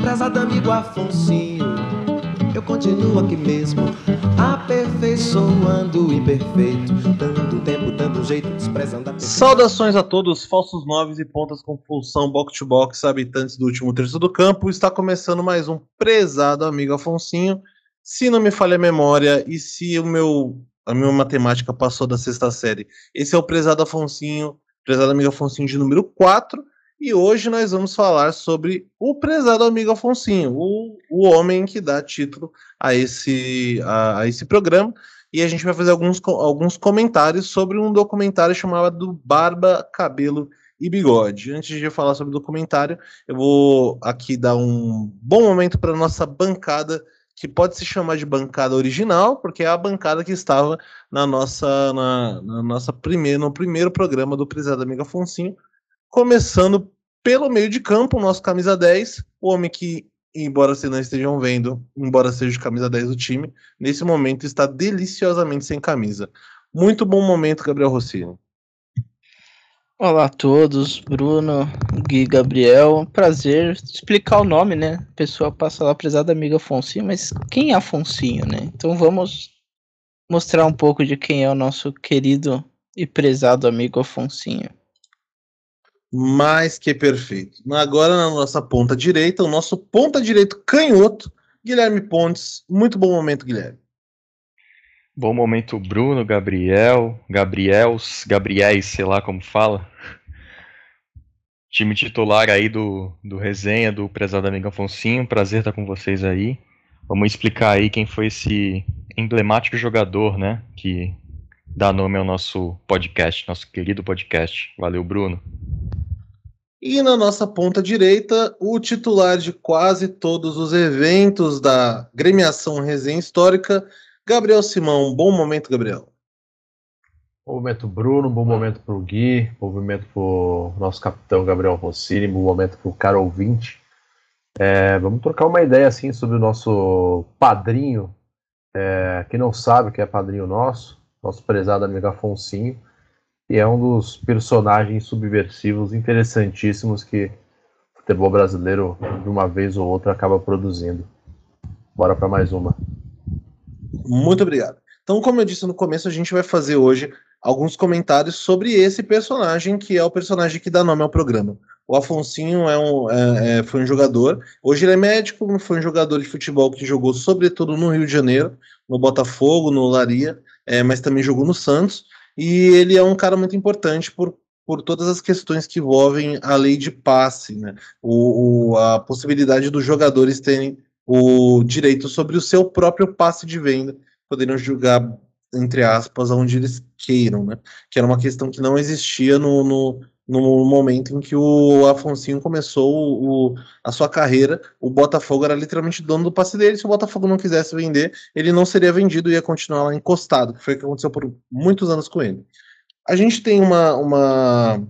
Prezado amigo eu continuo aqui mesmo, aperfeiçoando o imperfeito, dando tempo, dando jeito, desprezando a Saudações a todos, falsos noves e pontas com função box to box, habitantes do último terço do campo. Está começando mais um prezado amigo Afonsinho. Se não me falha a memória e se o meu a minha matemática passou da sexta série, esse é o prezado Afonsinho, prezado amigo Afonsinho de número 4. E hoje nós vamos falar sobre o prezado amigo Afonsinho, o, o homem que dá título a esse, a, a esse programa. E a gente vai fazer alguns, alguns comentários sobre um documentário chamado Barba, Cabelo e Bigode. Antes de falar sobre o documentário, eu vou aqui dar um bom momento para nossa bancada, que pode se chamar de bancada original, porque é a bancada que estava na nossa, na, na nossa primeira, no primeiro programa do Prezado Amigo Afonsinho, começando pelo meio de campo, o nosso camisa 10, o homem que, embora vocês não estejam vendo, embora seja camisa 10 do time, nesse momento está deliciosamente sem camisa. Muito bom momento, Gabriel Rossini. Olá a todos, Bruno, Gui, Gabriel. Prazer explicar o nome, né? Pessoa passa lá, prezada amiga Afonsinho, mas quem é Afonsinho, né? Então vamos mostrar um pouco de quem é o nosso querido e prezado amigo Afonsinho. Mais que perfeito. Agora na nossa ponta direita, o nosso ponta direito canhoto, Guilherme Pontes. Muito bom momento, Guilherme. Bom momento, Bruno, Gabriel, Gabriels, Gabriéis, sei lá como fala. Time titular aí do, do resenha do prezado amigo Afonsinho. Prazer estar com vocês aí. Vamos explicar aí quem foi esse emblemático jogador, né? Que dá nome ao nosso podcast, nosso querido podcast. Valeu, Bruno. E na nossa ponta direita, o titular de quase todos os eventos da gremiação Resenha Histórica, Gabriel Simão. Bom momento, Gabriel. Bom momento, Bruno. Bom momento para o Gui. Bom momento para o nosso capitão Gabriel Rossini. Bom momento para o cara ouvinte. É, vamos trocar uma ideia assim sobre o nosso padrinho. É, não sabe que é padrinho nosso, nosso prezado amigo Afonsinho e é um dos personagens subversivos interessantíssimos que o futebol brasileiro, de uma vez ou outra, acaba produzindo. Bora para mais uma. Muito obrigado. Então, como eu disse no começo, a gente vai fazer hoje alguns comentários sobre esse personagem, que é o personagem que dá nome ao programa. O Afonsinho é um, é, é, foi um jogador, hoje ele é médico, foi um jogador de futebol que jogou sobretudo no Rio de Janeiro, no Botafogo, no Laria, é, mas também jogou no Santos. E ele é um cara muito importante por, por todas as questões que envolvem a lei de passe, né? O, o, a possibilidade dos jogadores terem o direito sobre o seu próprio passe de venda, poderiam jogar, entre aspas, onde eles queiram, né? Que era uma questão que não existia no, no, no momento em que o Afonsinho começou o, a sua carreira. O Botafogo era literalmente dono do passe dele. Se o Botafogo não quisesse vender, ele não seria vendido e ia continuar lá encostado, que foi o que aconteceu por muitos anos com ele. A gente tem uma, uma,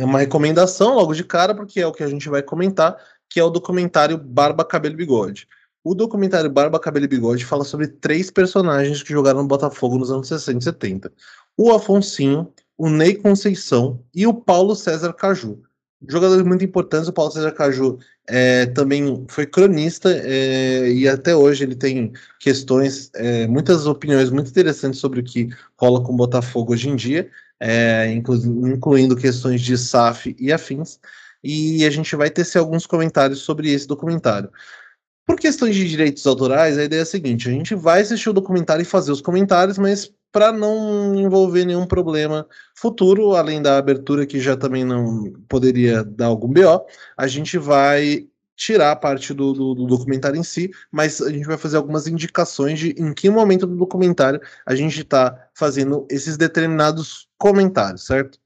uma recomendação logo de cara, porque é o que a gente vai comentar, que é o documentário Barba, Cabelo e Bigode. O documentário Barba, Cabelo e Bigode fala sobre três personagens que jogaram no Botafogo nos anos 60 e 70. O Afonsinho, o Ney Conceição e o Paulo César Caju. Jogadores muito importantes, o Paulo César Caju é, também foi cronista é, e até hoje ele tem questões, é, muitas opiniões muito interessantes sobre o que rola com o Botafogo hoje em dia, é, inclu incluindo questões de SAF e afins. E a gente vai tecer alguns comentários sobre esse documentário. Por questões de direitos autorais, a ideia é a seguinte: a gente vai assistir o documentário e fazer os comentários, mas para não envolver nenhum problema futuro, além da abertura que já também não poderia dar algum BO, a gente vai tirar a parte do, do, do, documentário em si, mas a gente vai fazer algumas indicações de em que momento do documentário a gente está fazendo esses determinados comentários, certo?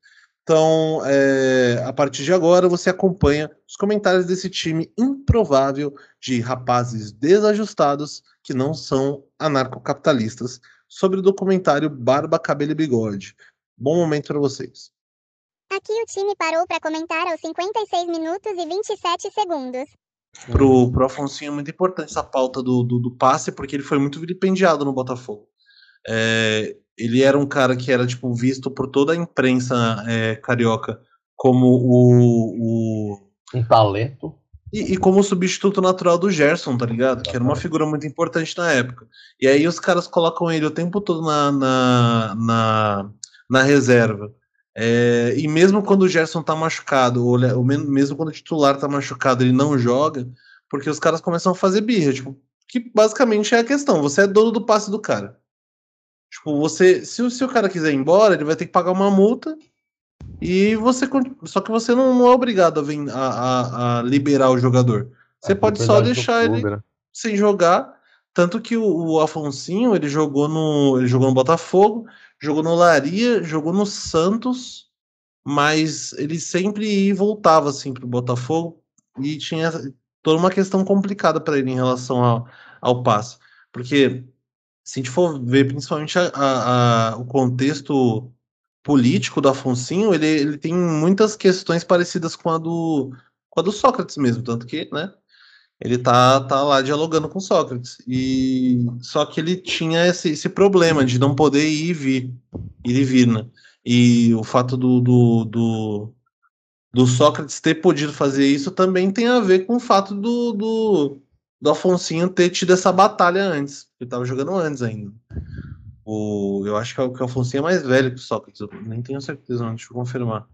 Então, é, a partir de agora, você acompanha os comentários desse time improvável de rapazes desajustados que não são anarcocapitalistas sobre o documentário Barba, Cabelo e Bigode. Bom momento para vocês. Aqui o time parou para comentar aos 56 minutos e 27 segundos. Pro, pro Afonsinho é muito importante essa pauta do, do, do passe, porque ele foi muito vilipendiado no Botafogo. É, ele era um cara que era tipo visto por toda a imprensa é, carioca como o, o Um talento. E, e como substituto natural do Gerson, tá ligado? Que era uma figura muito importante na época. E aí os caras colocam ele o tempo todo na, na, na, na reserva. É, e mesmo quando o Gerson tá machucado, ou, le- ou mesmo quando o titular tá machucado, ele não joga, porque os caras começam a fazer birra, tipo, que basicamente é a questão, você é dono do passe do cara. Tipo, você, se, o- se o cara quiser ir embora, ele vai ter que pagar uma multa e você, só que você não, não é obrigado a, ven- a- a- a liberar o jogador. Você A pode só deixar ele clube, né? sem jogar. Tanto que o, o Afonsinho, ele jogou no. Ele jogou no Botafogo, jogou no Laria, jogou no Santos, mas ele sempre voltava assim pro Botafogo e tinha toda uma questão complicada para ele em relação ao, ao passe. Porque se a gente for ver principalmente a- a- a- o contexto político do Afonsinho, ele, ele tem muitas questões parecidas com a do, com a do Sócrates mesmo, tanto que, né? Ele tá, tá lá dialogando com Sócrates. E só que ele tinha esse, esse problema de não poder ir e vir, ir e vir, né? E o fato do, do, do, do Sócrates ter podido fazer isso também tem a ver com o fato do, do, do Afonsinho ter tido essa batalha antes. Ele tava jogando antes ainda. O, eu acho que o, que o Afonsinho é mais velho que o Sócrates. Eu nem tenho certeza, não, deixa eu confirmar.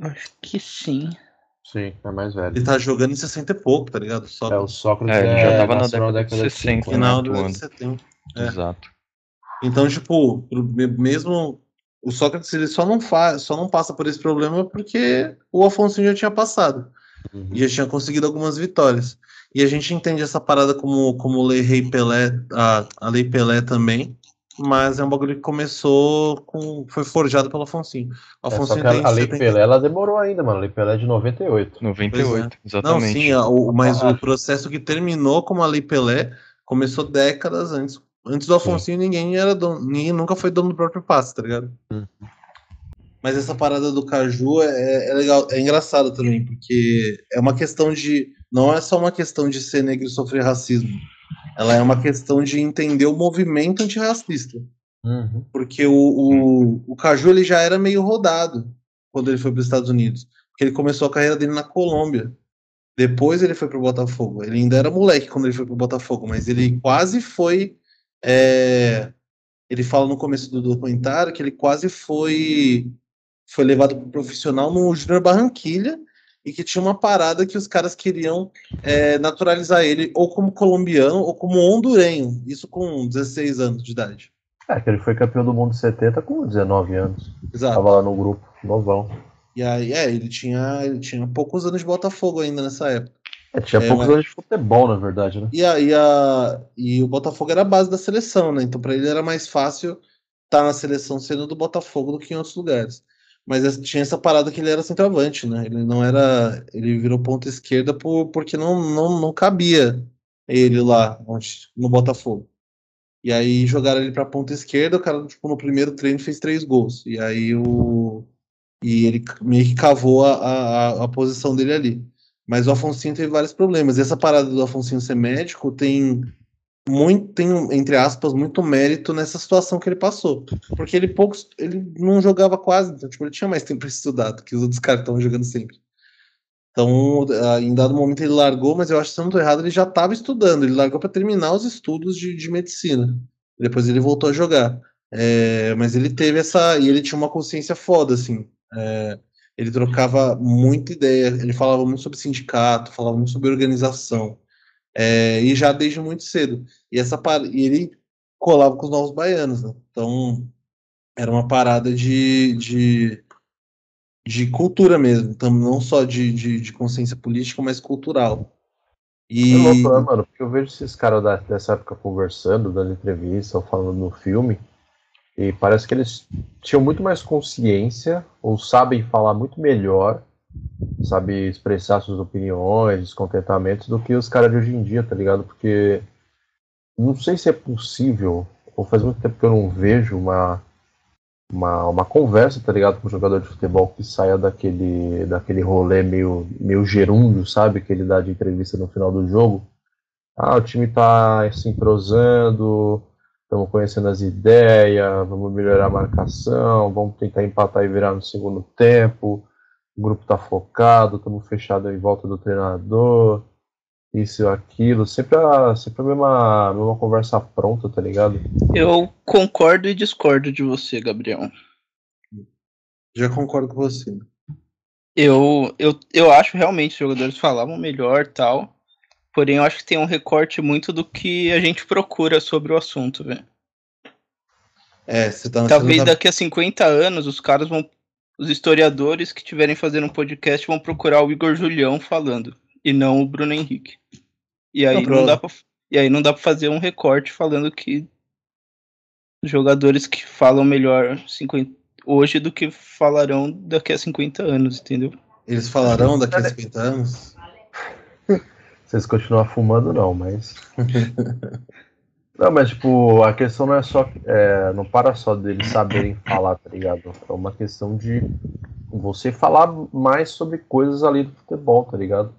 Acho que sim. Sim, é mais velho. Ele tá jogando em 60 e pouco, tá ligado? É, o Sócrates. Sócrates É, ele já tava na nasceu década de 60, né? final dos anos atuando. 70. É. Exato. Então, tipo, mesmo o Sócrates ele só não faz, só não passa por esse problema porque o Afonso já tinha passado Uhum. e já tinha conseguido algumas vitórias. E a gente entende essa parada como como lei Rei Pelé, a, a lei Pelé também, mas é um bagulho que começou com foi forjado pelo Afonsinho. O É, só Afonsinho que a, tem a Lei 70 Pelé ela demorou ainda, mano. A Lei Pelé é de 98. 98, Não, exatamente. sim, a- o, mas Ah. o processo que terminou como a Lei Pelé começou décadas antes. Antes do Afonsinho, ninguém era dono, ninguém nunca foi dono do próprio passe, tá ligado? Uhum. Mas essa parada do Caju é, é legal, é engraçado também, porque é uma questão de. Não é só uma questão de ser negro e sofrer racismo. Ela é uma questão de entender o movimento antirracista. Uhum. Porque o, o, o Caju ele já era meio rodado quando ele foi para os Estados Unidos. Porque ele começou a carreira dele na Colômbia. Depois ele foi para o Botafogo. Ele ainda era moleque quando ele foi para o Botafogo, mas ele quase foi. é, ele fala no começo do documentário que ele quase foi foi levado para profissional no Júnior Barranquilha e que tinha uma parada que os caras queriam é, naturalizar ele ou como colombiano ou como hondurenho. Isso com 16 anos de idade. É, que ele foi campeão do mundo em 70 com 19 anos. Exato. Tava lá no grupo, novão. E aí, é, ele tinha, ele tinha poucos anos de Botafogo ainda nessa época. É, tinha É, poucos mas- anos de futebol, na verdade, né? E, a, e, a, e o Botafogo era a base da seleção, né? Então, para ele era mais fácil estar na seleção sendo do Botafogo do que em outros lugares. Mas tinha essa parada que ele era centroavante, né? Ele não era. Ele virou ponta esquerda por, porque não, não, não cabia ele lá onde- no Botafogo. E aí jogaram ele pra ponta esquerda, o cara, tipo, no primeiro treino fez três gols. E aí o. E ele meio que cavou a, a, a posição dele ali. Mas o Afonsinho teve vários problemas. E essa parada do Afonsinho ser médico tem muito, tem, entre aspas, muito mérito nessa situação que ele passou. Porque ele poucos, ele não jogava quase, então tipo, ele tinha mais tempo para estudar do que os outros caras estavam jogando sempre. Então, ah, em dado momento ele largou, mas eu acho que se eu não estou errado, ele já estava estudando. Ele largou para terminar os estudos de, de medicina. Depois ele voltou a jogar. É, mas ele teve essa. E ele tinha uma consciência foda, assim. É, ele trocava muita ideia, ele falava muito sobre sindicato, falava muito sobre organização. É, e já desde muito cedo. E, essa e ele colava com os novos baianos, né? Então era uma parada de, de, de cultura mesmo, então, não só de, de, de consciência política, mas cultural. E É né, mano? Porque eu vejo esses caras da- dessa época conversando, dando entrevista ou falando no filme, e parece que eles tinham muito mais consciência, ou sabem falar muito melhor, sabe expressar suas opiniões, descontentamentos, do que os caras de hoje em dia, tá ligado? Porque não sei se é possível, ou faz muito tempo que eu não vejo uma, uma, uma conversa, tá ligado, com um jogador de futebol que saia daquele, daquele rolê meio, meio gerúndio, sabe, que ele dá de entrevista no final do jogo. Ah, o time tá se entrosando, estamos conhecendo as ideias, vamos melhorar a marcação, vamos tentar empatar e virar no segundo tempo. O grupo tá focado, estamos fechados em volta do treinador, isso e aquilo. Sempre a, sempre a mesma, a mesma conversa pronta, tá ligado? Eu concordo e discordo de você, Gabriel. Já concordo com você. Eu, eu, eu acho realmente que os jogadores falavam melhor tal. Porém, eu acho que tem um recorte muito do que a gente procura sobre o assunto, velho. É, você tá Talvez daqui a 50 anos os caras vão. Os historiadores que estiverem fazendo um podcast vão procurar o Igor Julião falando. E não o Bruno Henrique. E aí Não, não, dá pra, e aí não dá pra fazer um recorte falando que os jogadores que falam melhor 50, hoje do que falarão daqui a 50 anos, entendeu? Eles falarão daqui a 50 anos? Vocês continuam fumando, não, mas. não, mas, tipo, a questão não é só. é, não para só deles saberem falar, tá ligado? É uma questão de você falar mais sobre coisas ali do futebol, tá ligado?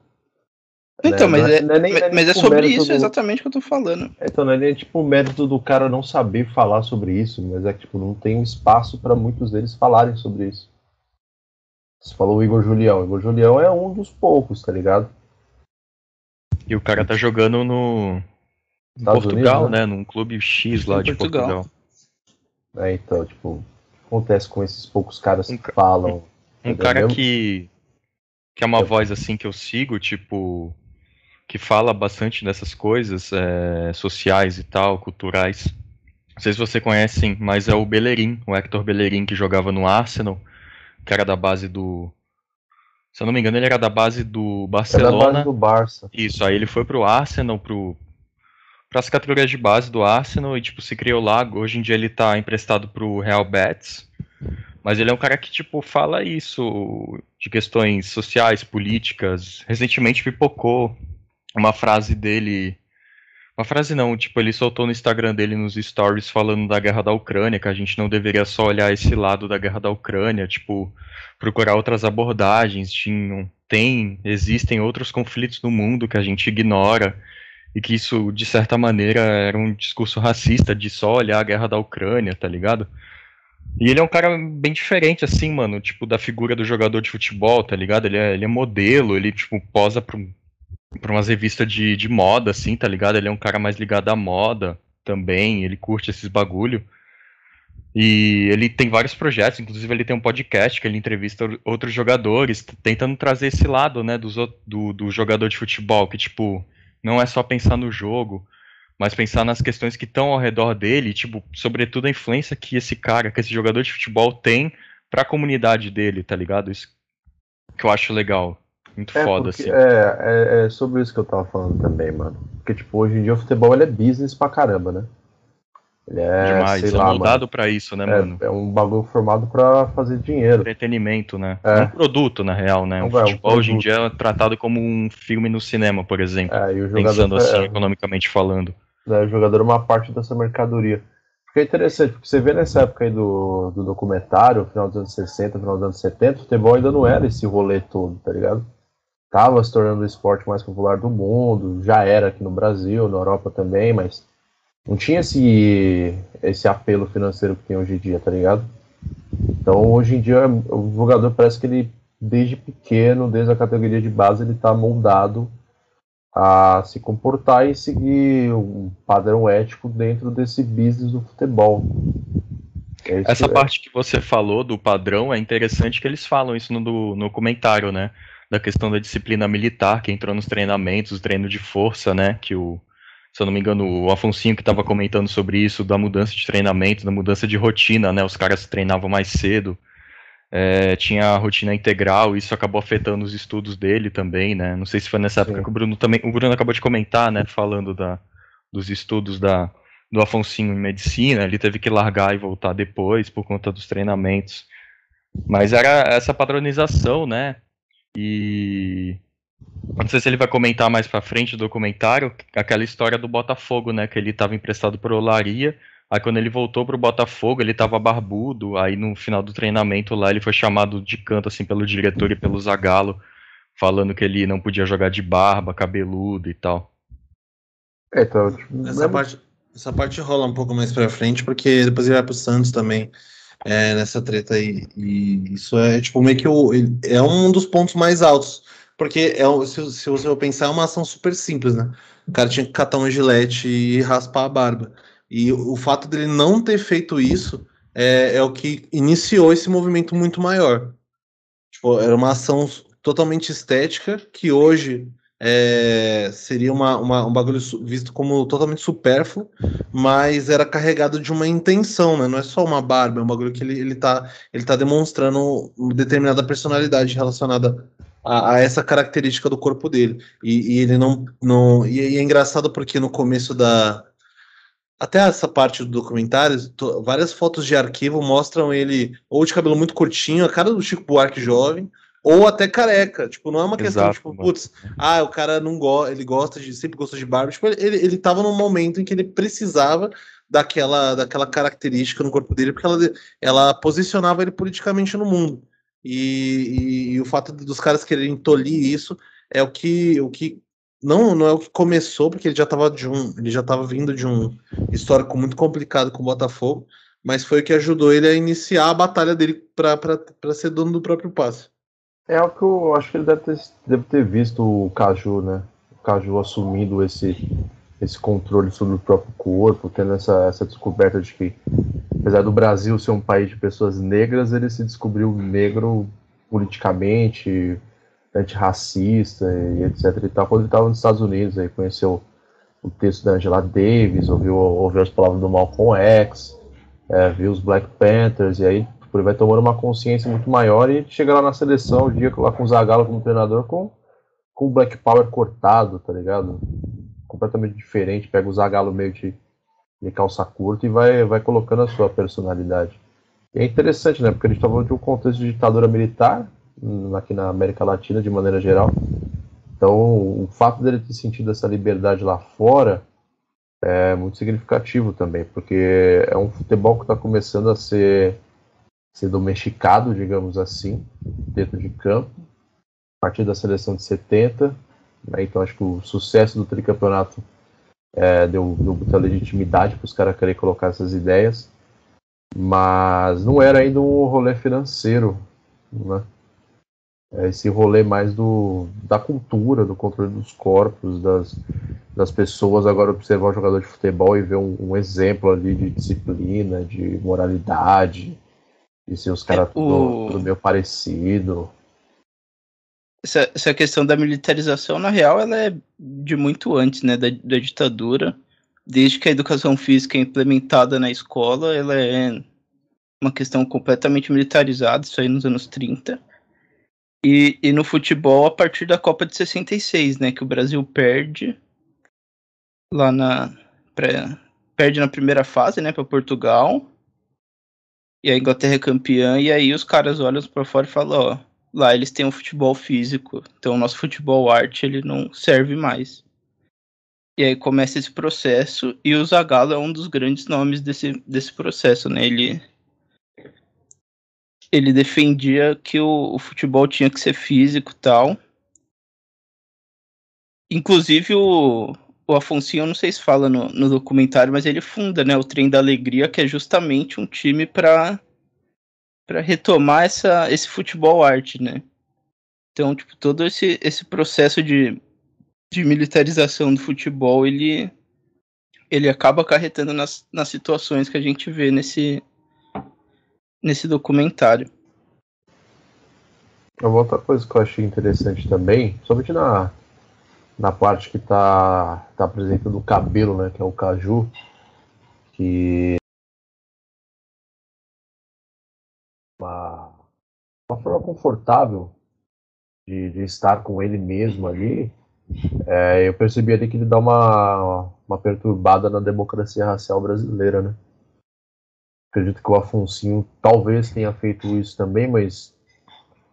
Então, Né? mas, Não é, mas- não é nem mas é tipo sobre isso do- exatamente que eu tô falando. Então, não é nem tipo o mérito do cara não saber falar sobre isso, mas é que tipo, não tem um espaço para muitos deles falarem sobre isso. Você falou o Igor Julião. O Igor Julião é um dos poucos, tá ligado? E o cara tá jogando no Estados Portugal, Unidos, né? Num clube X lá Em de Portugal. Portugal. É, então, tipo, o que acontece com esses poucos caras Um que falam. Um Entendeu? cara que que é uma Eu- voz assim que eu sigo, tipo, que fala bastante dessas coisas é, sociais e tal, culturais. Não sei se você conhecem, mas é o Bellerin, o Hector Bellerin que jogava no Arsenal, que era da base do se eu não me engano, ele era da base do É da Barcelona. base do Barça. Isso, aí ele foi pro Arsenal, pro para as categorias de base do Arsenal e tipo se criou lá. Hoje em dia ele tá emprestado pro Real Betis. Mas ele é um cara que tipo fala isso de questões sociais, políticas. Recentemente pipocou uma frase dele, uma frase não, tipo ele soltou no Instagram dele nos stories falando da guerra da Ucrânia, que a gente não deveria só olhar esse lado da guerra da Ucrânia, tipo procurar outras abordagens, tinham, tem, existem outros conflitos no mundo que a gente ignora e que isso, de certa maneira, era um discurso racista de só olhar a guerra da Ucrânia, tá ligado? E ele é um cara bem diferente, assim, mano, tipo, da figura do jogador de futebol, tá ligado? Ele é, ele é modelo, ele, tipo, posa pra, um- umas revistas de, de moda, assim, tá ligado? Ele é um cara mais ligado à moda também, ele curte esses bagulho. E ele tem vários projetos, inclusive ele tem um podcast que ele entrevista ou- outros jogadores, tentando trazer esse lado, né, dos, do, do jogador de futebol, que, tipo, não é só pensar no jogo, mas pensar nas questões que estão ao redor dele, e, tipo, sobretudo a influência que esse cara, que esse jogador de futebol tem pra comunidade dele, tá ligado? Isso que eu acho legal. Muito É, foda, porque- assim. é, é, é sobre isso que eu tava falando também, mano. Porque, tipo, hoje em dia o futebol ele é business pra caramba, né? Ele é, Demais. sei é lá, moldado pra isso, né, é, mano? é um bagulho formado pra fazer dinheiro. Entretenimento, né? É. É um produto, na real, né? É O um- é um futebol hoje em dia é tratado como um filme no cinema, por exemplo. É, e o pensando jogador, assim, é, economicamente falando. né, o jogador é uma parte dessa mercadoria. Porque é interessante, porque você vê nessa época aí do, do documentário, final dos anos 60, final dos anos 70, o futebol ainda não era esse rolê todo, tá ligado? Tava se tornando o esporte mais popular do mundo, já era aqui no Brasil, na Europa também, mas não tinha esse, esse apelo financeiro que tem hoje em dia, tá ligado? Então hoje em dia o jogador parece que ele, desde pequeno, desde a categoria de base, ele tá moldado a se comportar e seguir um padrão ético dentro desse business do futebol. É Essa que- parte que você falou do padrão é interessante que eles falam isso no, no comentário, né? Da questão da disciplina militar que entrou nos treinamentos, o treino de força, né? Que o, se eu não me engano, o Afonsinho que estava comentando sobre isso, da mudança de treinamento, da mudança de rotina, né? Os caras treinavam mais cedo, é, tinha a rotina integral, isso acabou afetando os estudos dele também, né? Não sei se foi nessa época Sim. que o Bruno também. O Bruno acabou de comentar, né? Falando da, dos estudos da, do Afonsinho em medicina, ele teve que largar e voltar depois por conta dos treinamentos. Mas era essa padronização, né? E não sei se ele vai comentar mais pra frente do documentário, aquela história do Botafogo, né, que ele estava emprestado pro Olaria, aí quando ele voltou pro Botafogo, ele tava barbudo, aí no final do treinamento lá ele foi chamado de canto assim pelo diretor e pelo Zagallo, falando que ele não podia jogar de barba, cabeludo e tal. É, tipo, Essa parte, essa parte rola um pouco mais pra frente, porque depois ele vai pro Santos também. é, nessa treta aí. E isso é tipo meio que o, é um dos pontos mais altos. Porque é, se, se você pensar, é uma ação super simples, né? O cara tinha que catar um gilete e raspar a barba. E o fato dele não ter feito isso é, é o que iniciou esse movimento muito maior. Tipo, era uma ação totalmente estética que hoje é, seria uma, uma, um bagulho visto como totalmente supérfluo, mas era carregado de uma intenção, né? Não é só uma barba, é um bagulho que ele, ele, tá, ele tá demonstrando uma determinada personalidade relacionada a, a essa característica do corpo dele. E, e ele não. não e, e, é engraçado porque no começo da. Até essa parte do documentário, várias fotos de arquivo mostram ele ou de cabelo muito curtinho, a cara do Chico Buarque jovem, ou até careca. Tipo, não é uma questão, Exato, tipo, putz, ah, o cara não gosta, ele gosta de, sempre gostou de barba. Tipo, ele, ele tava num momento em que ele precisava daquela, daquela característica no corpo dele, porque ela, ela posicionava ele politicamente no mundo. E, e, e o fato dos caras quererem tolir isso é o que, o que não, não é o que começou, porque ele já estava de um, ele já estava vindo de um histórico muito complicado com o Botafogo, mas foi o que ajudou ele a iniciar a batalha dele para ser dono do próprio passe. É algo que eu acho que ele deve ter, deve ter visto o Caju, né? O Caju assumindo esse, esse controle sobre o próprio corpo, tendo essa, essa descoberta de que, apesar do Brasil ser um país de pessoas negras, ele se descobriu negro politicamente, antirracista e etc e tal, quando ele estava nos Estados Unidos, aí conheceu o texto da Angela Davis, ouviu, ouviu as palavras do Malcolm X, é, viu os Black Panthers, e aí Tipo, ele vai tomando uma consciência muito maior e chega lá na seleção, o dia lá com o Zagallo como treinador, com, com o Black Power cortado, tá ligado? Completamente diferente, pega o Zagallo meio de, de calça curta e vai, vai colocando a sua personalidade. E é interessante, né? Porque a gente tá de um contexto de ditadura militar, hum, aqui na América Latina de maneira geral. Então, o fato dele ter sentido essa liberdade lá fora é muito significativo também, porque é um futebol que está começando a ser ser domesticado, digamos assim, dentro de campo, a partir da seleção de 70. Né? Então acho que o sucesso do tricampeonato é, deu, deu muita legitimidade para os caras querer colocar essas ideias, mas não era ainda um rolê financeiro, né? É esse rolê mais do, da cultura, do controle dos corpos, das, das pessoas agora observar um jogador de futebol e ver um, um exemplo ali de disciplina, de moralidade, e se os caras é, tudo, tudo meio parecido. Essa, essa questão da militarização, na real, ela é de muito antes, né, da, da ditadura. Desde que a educação física é implementada na escola, ela é uma questão completamente militarizada, isso aí nos anos 30. E, e no futebol, a partir da Copa de 66, né, que o Brasil perde lá na... Perde na primeira fase, né, para Portugal e a Inglaterra é campeã, e aí os caras olham para fora e falam, ó, lá eles têm um futebol físico, então o nosso futebol arte ele não serve mais. E aí começa esse processo, e o Zagallo é um dos grandes nomes desse, desse processo, né? Ele, ele defendia que o, o futebol tinha que ser físico tal. Inclusive o, o Afonso, não sei se fala no, no, documentário, mas ele funda, né, o Trem da Alegria, que é justamente um time para para retomar essa, esse futebol arte, né? Então, tipo, todo esse, esse processo de, de militarização do futebol, ele ele acaba acarretando nas, nas situações que a gente vê nesse nesse documentário. Uma outra coisa que eu achei interessante também, somente na, na parte que está tá apresentando o cabelo, né, que é o caju, que forma confortável de, de estar com ele mesmo ali, é, eu percebi ali que ele dá uma, uma perturbada na democracia racial brasileira, né? Acredito que o Afonso talvez tenha feito isso também, mas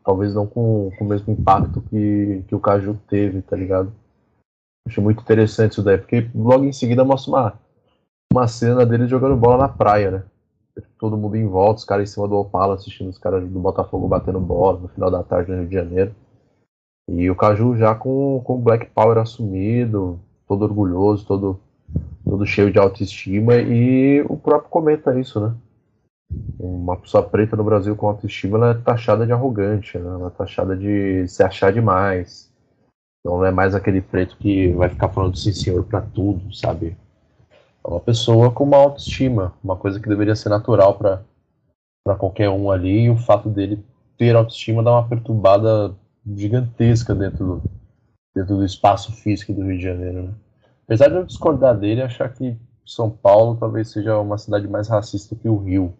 talvez não com, com o mesmo impacto que, que o Caju teve, tá ligado? Achei muito interessante isso daí, porque logo em seguida mostra uma, uma cena dele jogando bola na praia, né? Todo mundo em volta, os caras em cima do Opala assistindo os caras do Botafogo batendo bola no final da tarde no Rio de Janeiro. E o Caju já com, com o Black Power assumido, todo orgulhoso, todo, todo cheio de autoestima, e o próprio comenta isso, né? Uma pessoa preta no Brasil com autoestima ela é taxada de arrogante, né? ela é taxada de se achar demais. Então não é mais aquele preto que vai ficar falando sim senhor para tudo, sabe? É uma pessoa com uma autoestima, uma coisa que deveria ser natural para qualquer um ali, e o fato dele ter autoestima dá uma perturbada gigantesca dentro do, dentro do espaço físico do Rio de Janeiro. Né? Apesar de eu discordar dele, achar que São Paulo talvez seja uma cidade mais racista que o Rio.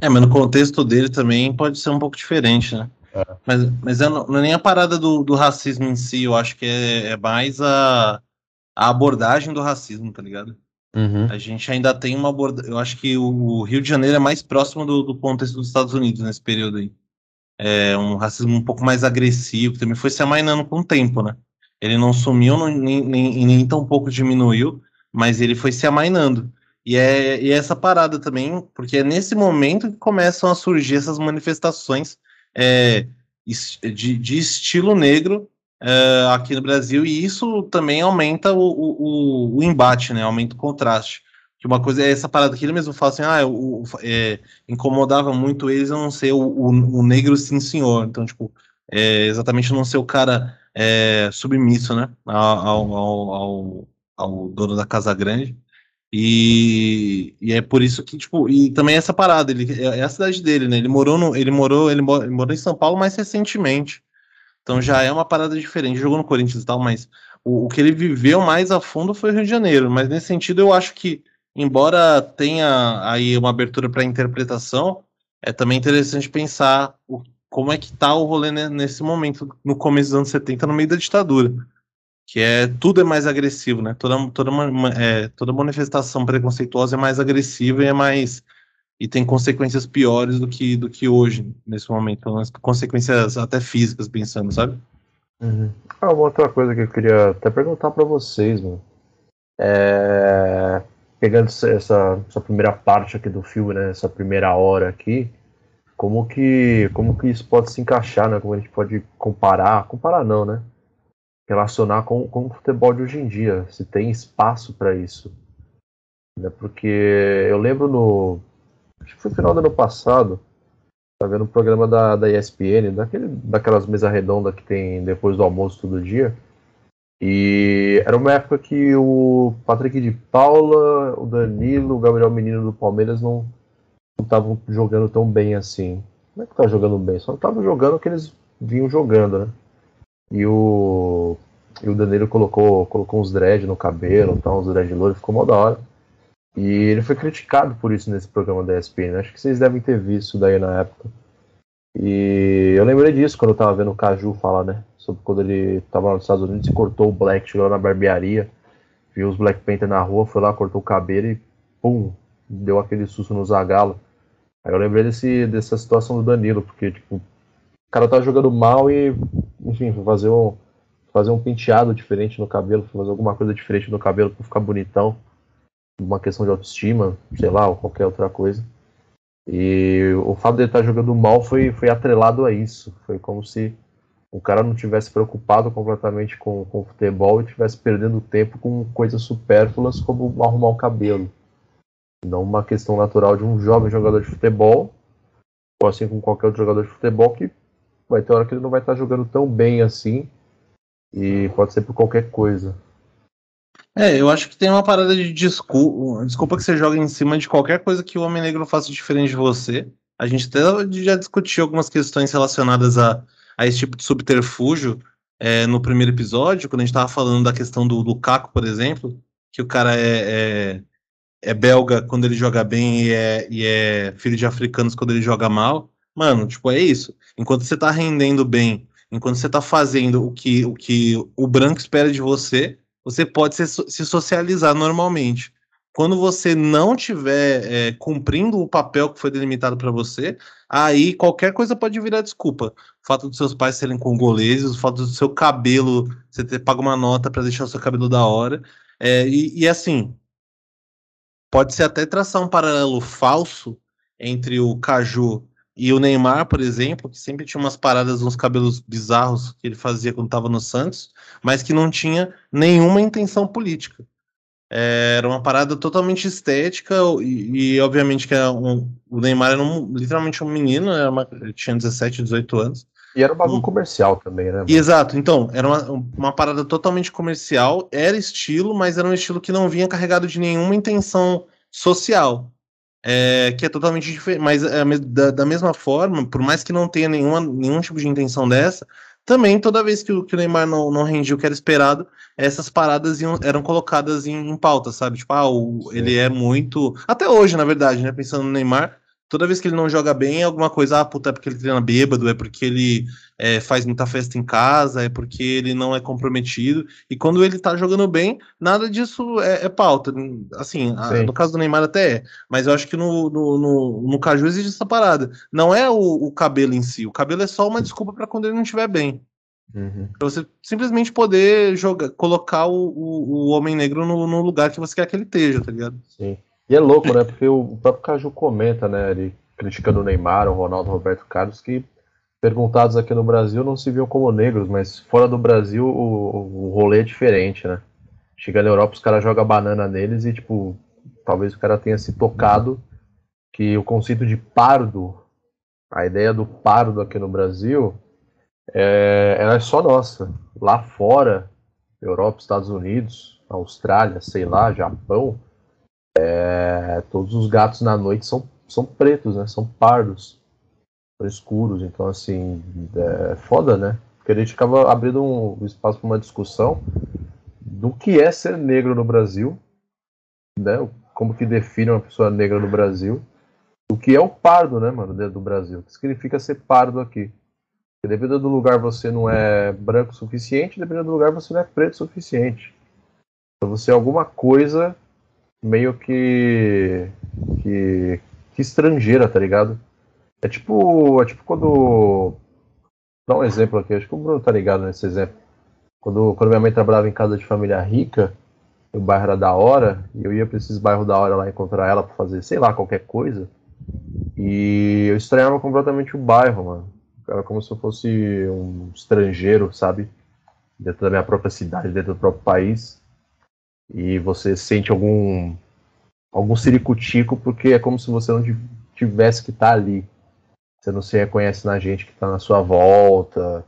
É, mas no contexto dele também pode ser um pouco diferente, né? É. Mas, mas é, não é nem a parada do, do racismo em si, eu acho que é, é mais a, a abordagem do racismo, tá ligado? Uhum. A gente ainda tem uma abordagem. Eu acho que o Rio de Janeiro é mais próximo do, do contexto dos Estados Unidos nesse período aí. É um racismo um pouco mais agressivo, também foi se amainando com o tempo, né? Ele não sumiu, não, nem, nem, nem tão pouco diminuiu, mas ele foi se amainando. E é, e é essa parada também, porque é nesse momento que começam a surgir essas manifestações é, de, de, estilo negro é, aqui no Brasil, e isso também aumenta o, o, o, embate, né? Aumenta o contraste. Que uma coisa é essa parada que ele mesmo fala assim, ah, o, é, incomodava muito eles eu não ser o, o, negro sim senhor. Então, tipo, é, exatamente não ser o cara é, submisso, né? Ao, ao, ao, ao dono da Casa Grande. E, e, é por isso que, tipo, e também essa parada, ele, é, é a cidade dele, né? Ele morou no, ele morou, ele, ele morou em São Paulo mais recentemente. Então já é uma parada diferente. Jogou no Corinthians e tal, mas o, o, que ele viveu mais a fundo foi o Rio de Janeiro. Mas nesse sentido, eu acho que, embora tenha aí uma abertura para interpretação, é também interessante pensar o, como é que tá o rolê nesse momento, no começo dos anos 70, no meio da ditadura que é tudo é mais agressivo, né? Toda, toda, é, toda manifestação preconceituosa é mais agressiva e é mais e tem consequências piores do que do que hoje nesse momento, consequências até físicas pensando, sabe? Uhum. Ah, uma outra coisa que eu queria até perguntar para vocês, mano. É... pegando essa, essa primeira parte aqui do filme, né? Essa primeira hora aqui, como que como que isso pode se encaixar, né? Como a gente pode comparar, comparar não, né? relacionar com, com o futebol de hoje em dia, se tem espaço para isso. Né? Porque eu lembro no. Acho que foi final do ano passado, tá vendo um programa da, da ESPN, daquele, daquelas mesas redondas que tem depois do almoço todo dia. E era uma época que o Patrick de Paula, o Danilo, o Gabriel Menino do Palmeiras não estavam jogando tão bem assim. Como é que tá jogando bem? Só não estavam jogando o que eles vinham jogando, né? E o, e o Danilo colocou, colocou uns dread no cabelo, tá, uns dread loiro, ficou mó da hora. E ele foi criticado por isso nesse programa da ESPN. Acho que vocês devem ter visto daí na época. E eu lembrei disso quando eu tava vendo o Caju falar, né? Sobre quando ele tava nos Estados Unidos e cortou o Black, chegou na barbearia, viu os Black Panther na rua, foi lá, cortou o cabelo e pum, deu aquele susto no Zagalo. Aí eu lembrei desse, dessa situação do Danilo, porque, tipo, cara tá jogando mal e, enfim, fazer um, fazer um penteado diferente no cabelo, fazer alguma coisa diferente no cabelo para ficar bonitão. Uma questão de autoestima, sei lá, ou qualquer outra coisa. E o fato dele estar tá jogando mal foi, foi atrelado a isso. Foi como se o cara não tivesse preocupado completamente com, com o futebol e tivesse perdendo tempo com coisas supérfluas como arrumar o cabelo. Não uma questão natural de um jovem jogador de futebol, ou assim como qualquer outro jogador de futebol, que vai ter hora que ele não vai estar jogando tão bem assim. E pode ser por qualquer coisa. É, eu acho que tem uma parada de desculpa, desculpa que você joga em cima de qualquer coisa que o Homem Negro faça diferente de você. A gente até já discutiu algumas questões relacionadas a, a esse tipo de subterfúgio é, no primeiro episódio, quando a gente estava falando da questão do Lukaku, por exemplo, que o cara é, é, é belga quando ele joga bem e é, e é filho de africanos quando ele joga mal. Mano, tipo, é isso. Enquanto você tá rendendo bem, enquanto você tá fazendo o que o, que o branco espera de você, você pode se, se socializar normalmente. Quando você não tiver é, cumprindo o papel que foi delimitado para você, aí qualquer coisa pode virar desculpa. O fato dos seus pais serem congoleses, o fato do seu cabelo, você ter pago uma nota para deixar o seu cabelo da hora. É, e, e assim, pode ser até traçar um paralelo falso entre o Caju e o Neymar, por exemplo, que sempre tinha umas paradas, uns cabelos bizarros que ele fazia quando estava no Santos, mas que não tinha nenhuma intenção política. É, era uma parada totalmente estética e, e obviamente que um, o Neymar era um, literalmente um menino, era uma, tinha 17, 18 anos. E era um bagulho comercial também, né? Exato, então, era uma, uma parada totalmente comercial, era estilo, mas era um estilo que não vinha carregado de nenhuma intenção social. É, que é totalmente diferente, mas é, da, da, mesma forma, por mais que não tenha nenhuma, nenhum tipo de intenção dessa, também toda vez que o, que o Neymar não, não rendia o que era esperado, essas paradas iam, eram colocadas em, em pauta, sabe? Tipo, ah, o, ele é muito. Até hoje, na verdade, né? Pensando no Neymar, toda vez que ele não joga bem, é alguma coisa, ah, puta, é porque ele treina bêbado, é porque ele é, faz muita festa em casa, é porque ele não é comprometido. E quando ele tá jogando bem, nada disso é, é pauta. Assim, a, no caso do Neymar até é, mas eu acho que no, no, no, no Caju existe essa parada. Não é o, o cabelo em si, o cabelo é só uma desculpa para quando ele não estiver bem. Uhum. Pra você simplesmente poder jogar, colocar o, o, o homem negro no, no, lugar que você quer que ele esteja, tá ligado? Sim. E é louco, né? Porque o próprio Caju comenta, né? Ele criticando o Neymar, o Ronaldo Roberto Carlos, que perguntados aqui no Brasil não se viam como negros, mas fora do Brasil o, o rolê é diferente, né? Chega na Europa, os caras jogam banana neles e, tipo, talvez o cara tenha se tocado que o conceito de pardo, a ideia do pardo aqui no Brasil, é, ela é só nossa. Lá fora, Europa, Estados Unidos, Austrália, sei lá, Japão, é, todos os gatos na noite são, são pretos, né? São pardos, são escuros. Então, assim, é foda, né? Porque a gente acaba abrindo um espaço para uma discussão do que é ser negro no Brasil, né? Como que define uma pessoa negra no Brasil. O que é o pardo, né, mano, dentro do Brasil? O que significa ser pardo aqui? Porque dependendo do lugar você não é branco o suficiente, dependendo do lugar você não é preto o suficiente. Então você é alguma coisa meio que, que, que estrangeira, tá ligado? É tipo, é tipo quando. Dá um exemplo aqui, acho que o Bruno tá ligado nesse exemplo. Quando, quando minha mãe trabalhava em casa de família rica, o bairro era da hora, e eu ia pra esses bairros da hora lá encontrar ela pra fazer, sei lá, qualquer coisa. E eu estranhava completamente o bairro, mano. Era como se eu fosse um estrangeiro, sabe? Dentro da minha própria cidade, dentro do próprio país e você sente algum algum ciricutico porque é como se você não tivesse que estar tá ali. Você não se reconhece na gente que está na sua volta.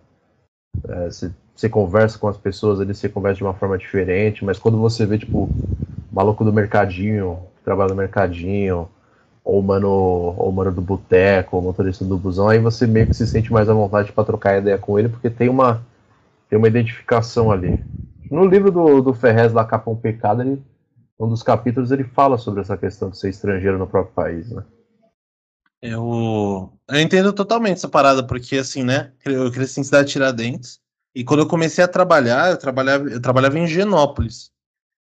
É, você, você, conversa com as pessoas ali, você conversa de uma forma diferente, mas quando você vê, tipo, maluco do mercadinho, que trabalha no mercadinho, ou mano, ou mano do boteco, ou motorista do busão, aí você meio que se sente mais à vontade para trocar ideia com ele, porque tem uma, tem uma identificação ali. No livro do, do Ferrez, lá Capão Pecado, ele, um dos capítulos ele fala sobre essa questão de ser estrangeiro no próprio país, né? Eu, eu entendo totalmente essa parada, porque assim, né? Eu cresci em cidade de Tiradentes, e quando eu comecei a trabalhar, eu trabalhava, eu trabalhava em Genópolis.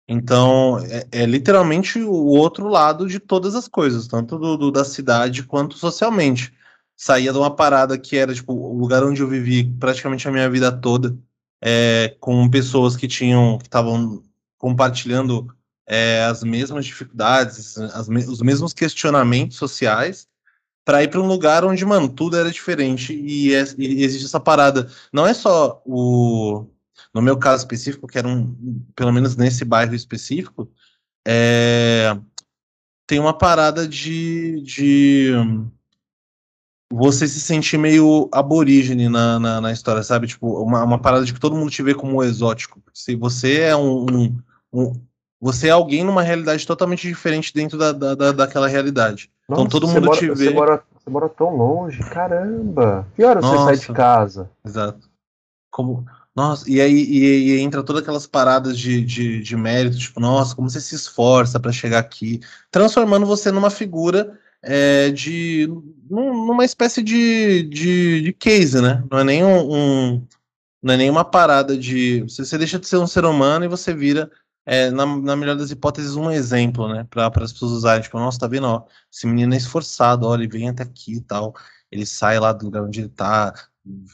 Então, é, é, literalmente o outro lado de todas as coisas, tanto do, do, da cidade quanto socialmente. Saía de uma parada que era, tipo, o lugar onde eu vivi praticamente a minha vida toda, é, com pessoas que tinham, que estavam compartilhando é, as mesmas dificuldades, as, os mesmos questionamentos sociais, para ir para um lugar onde, mano, tudo era diferente e, é, e, existe essa parada. Não é só o. No meu caso específico, que era um. Pelo menos nesse bairro específico, é, tem uma parada de, de você se sentir meio aborígene na, na, na, história, sabe? Tipo, uma, uma parada de que todo mundo te vê como exótico. Se você é um, um, um você é alguém numa realidade totalmente diferente dentro da, da, da daquela realidade. Então, Nossa, então todo mundo mora, te vê. Você mora, você mora tão longe, caramba! Que hora Nossa, você sai de casa? Exato. Como. Nossa, e aí e, e entra todas aquelas paradas de, de, de mérito, tipo, nossa, como você se esforça para chegar aqui, transformando você numa figura é, de numa espécie de, de, de, case, né? Não é nem um, um, não é nenhuma parada de você, você, deixa de ser um ser humano e você vira é, na, na, melhor das hipóteses um exemplo, né? Para as pessoas usarem, tipo, nossa, tá vendo? Ó, esse menino é esforçado, olha, ele vem até aqui e tal, ele sai lá do lugar onde ele tá,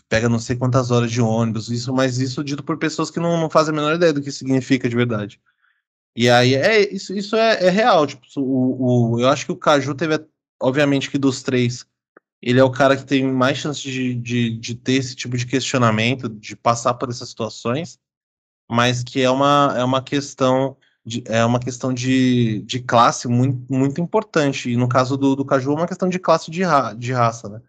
pega não sei quantas horas de ônibus, isso, mas isso dito por pessoas que não, não fazem a menor ideia do que significa de verdade. E aí é isso, isso é, é real. Tipo, o, o, eu acho que o Caju teve obviamente que dos três, ele é o cara que tem mais chance de, de, de ter esse tipo de questionamento, de passar por essas situações, mas que é uma, é uma questão de- é uma questão de, de classe muito, muito importante. E no caso do, do Caju, é uma questão de classe de, ra, de raça, né?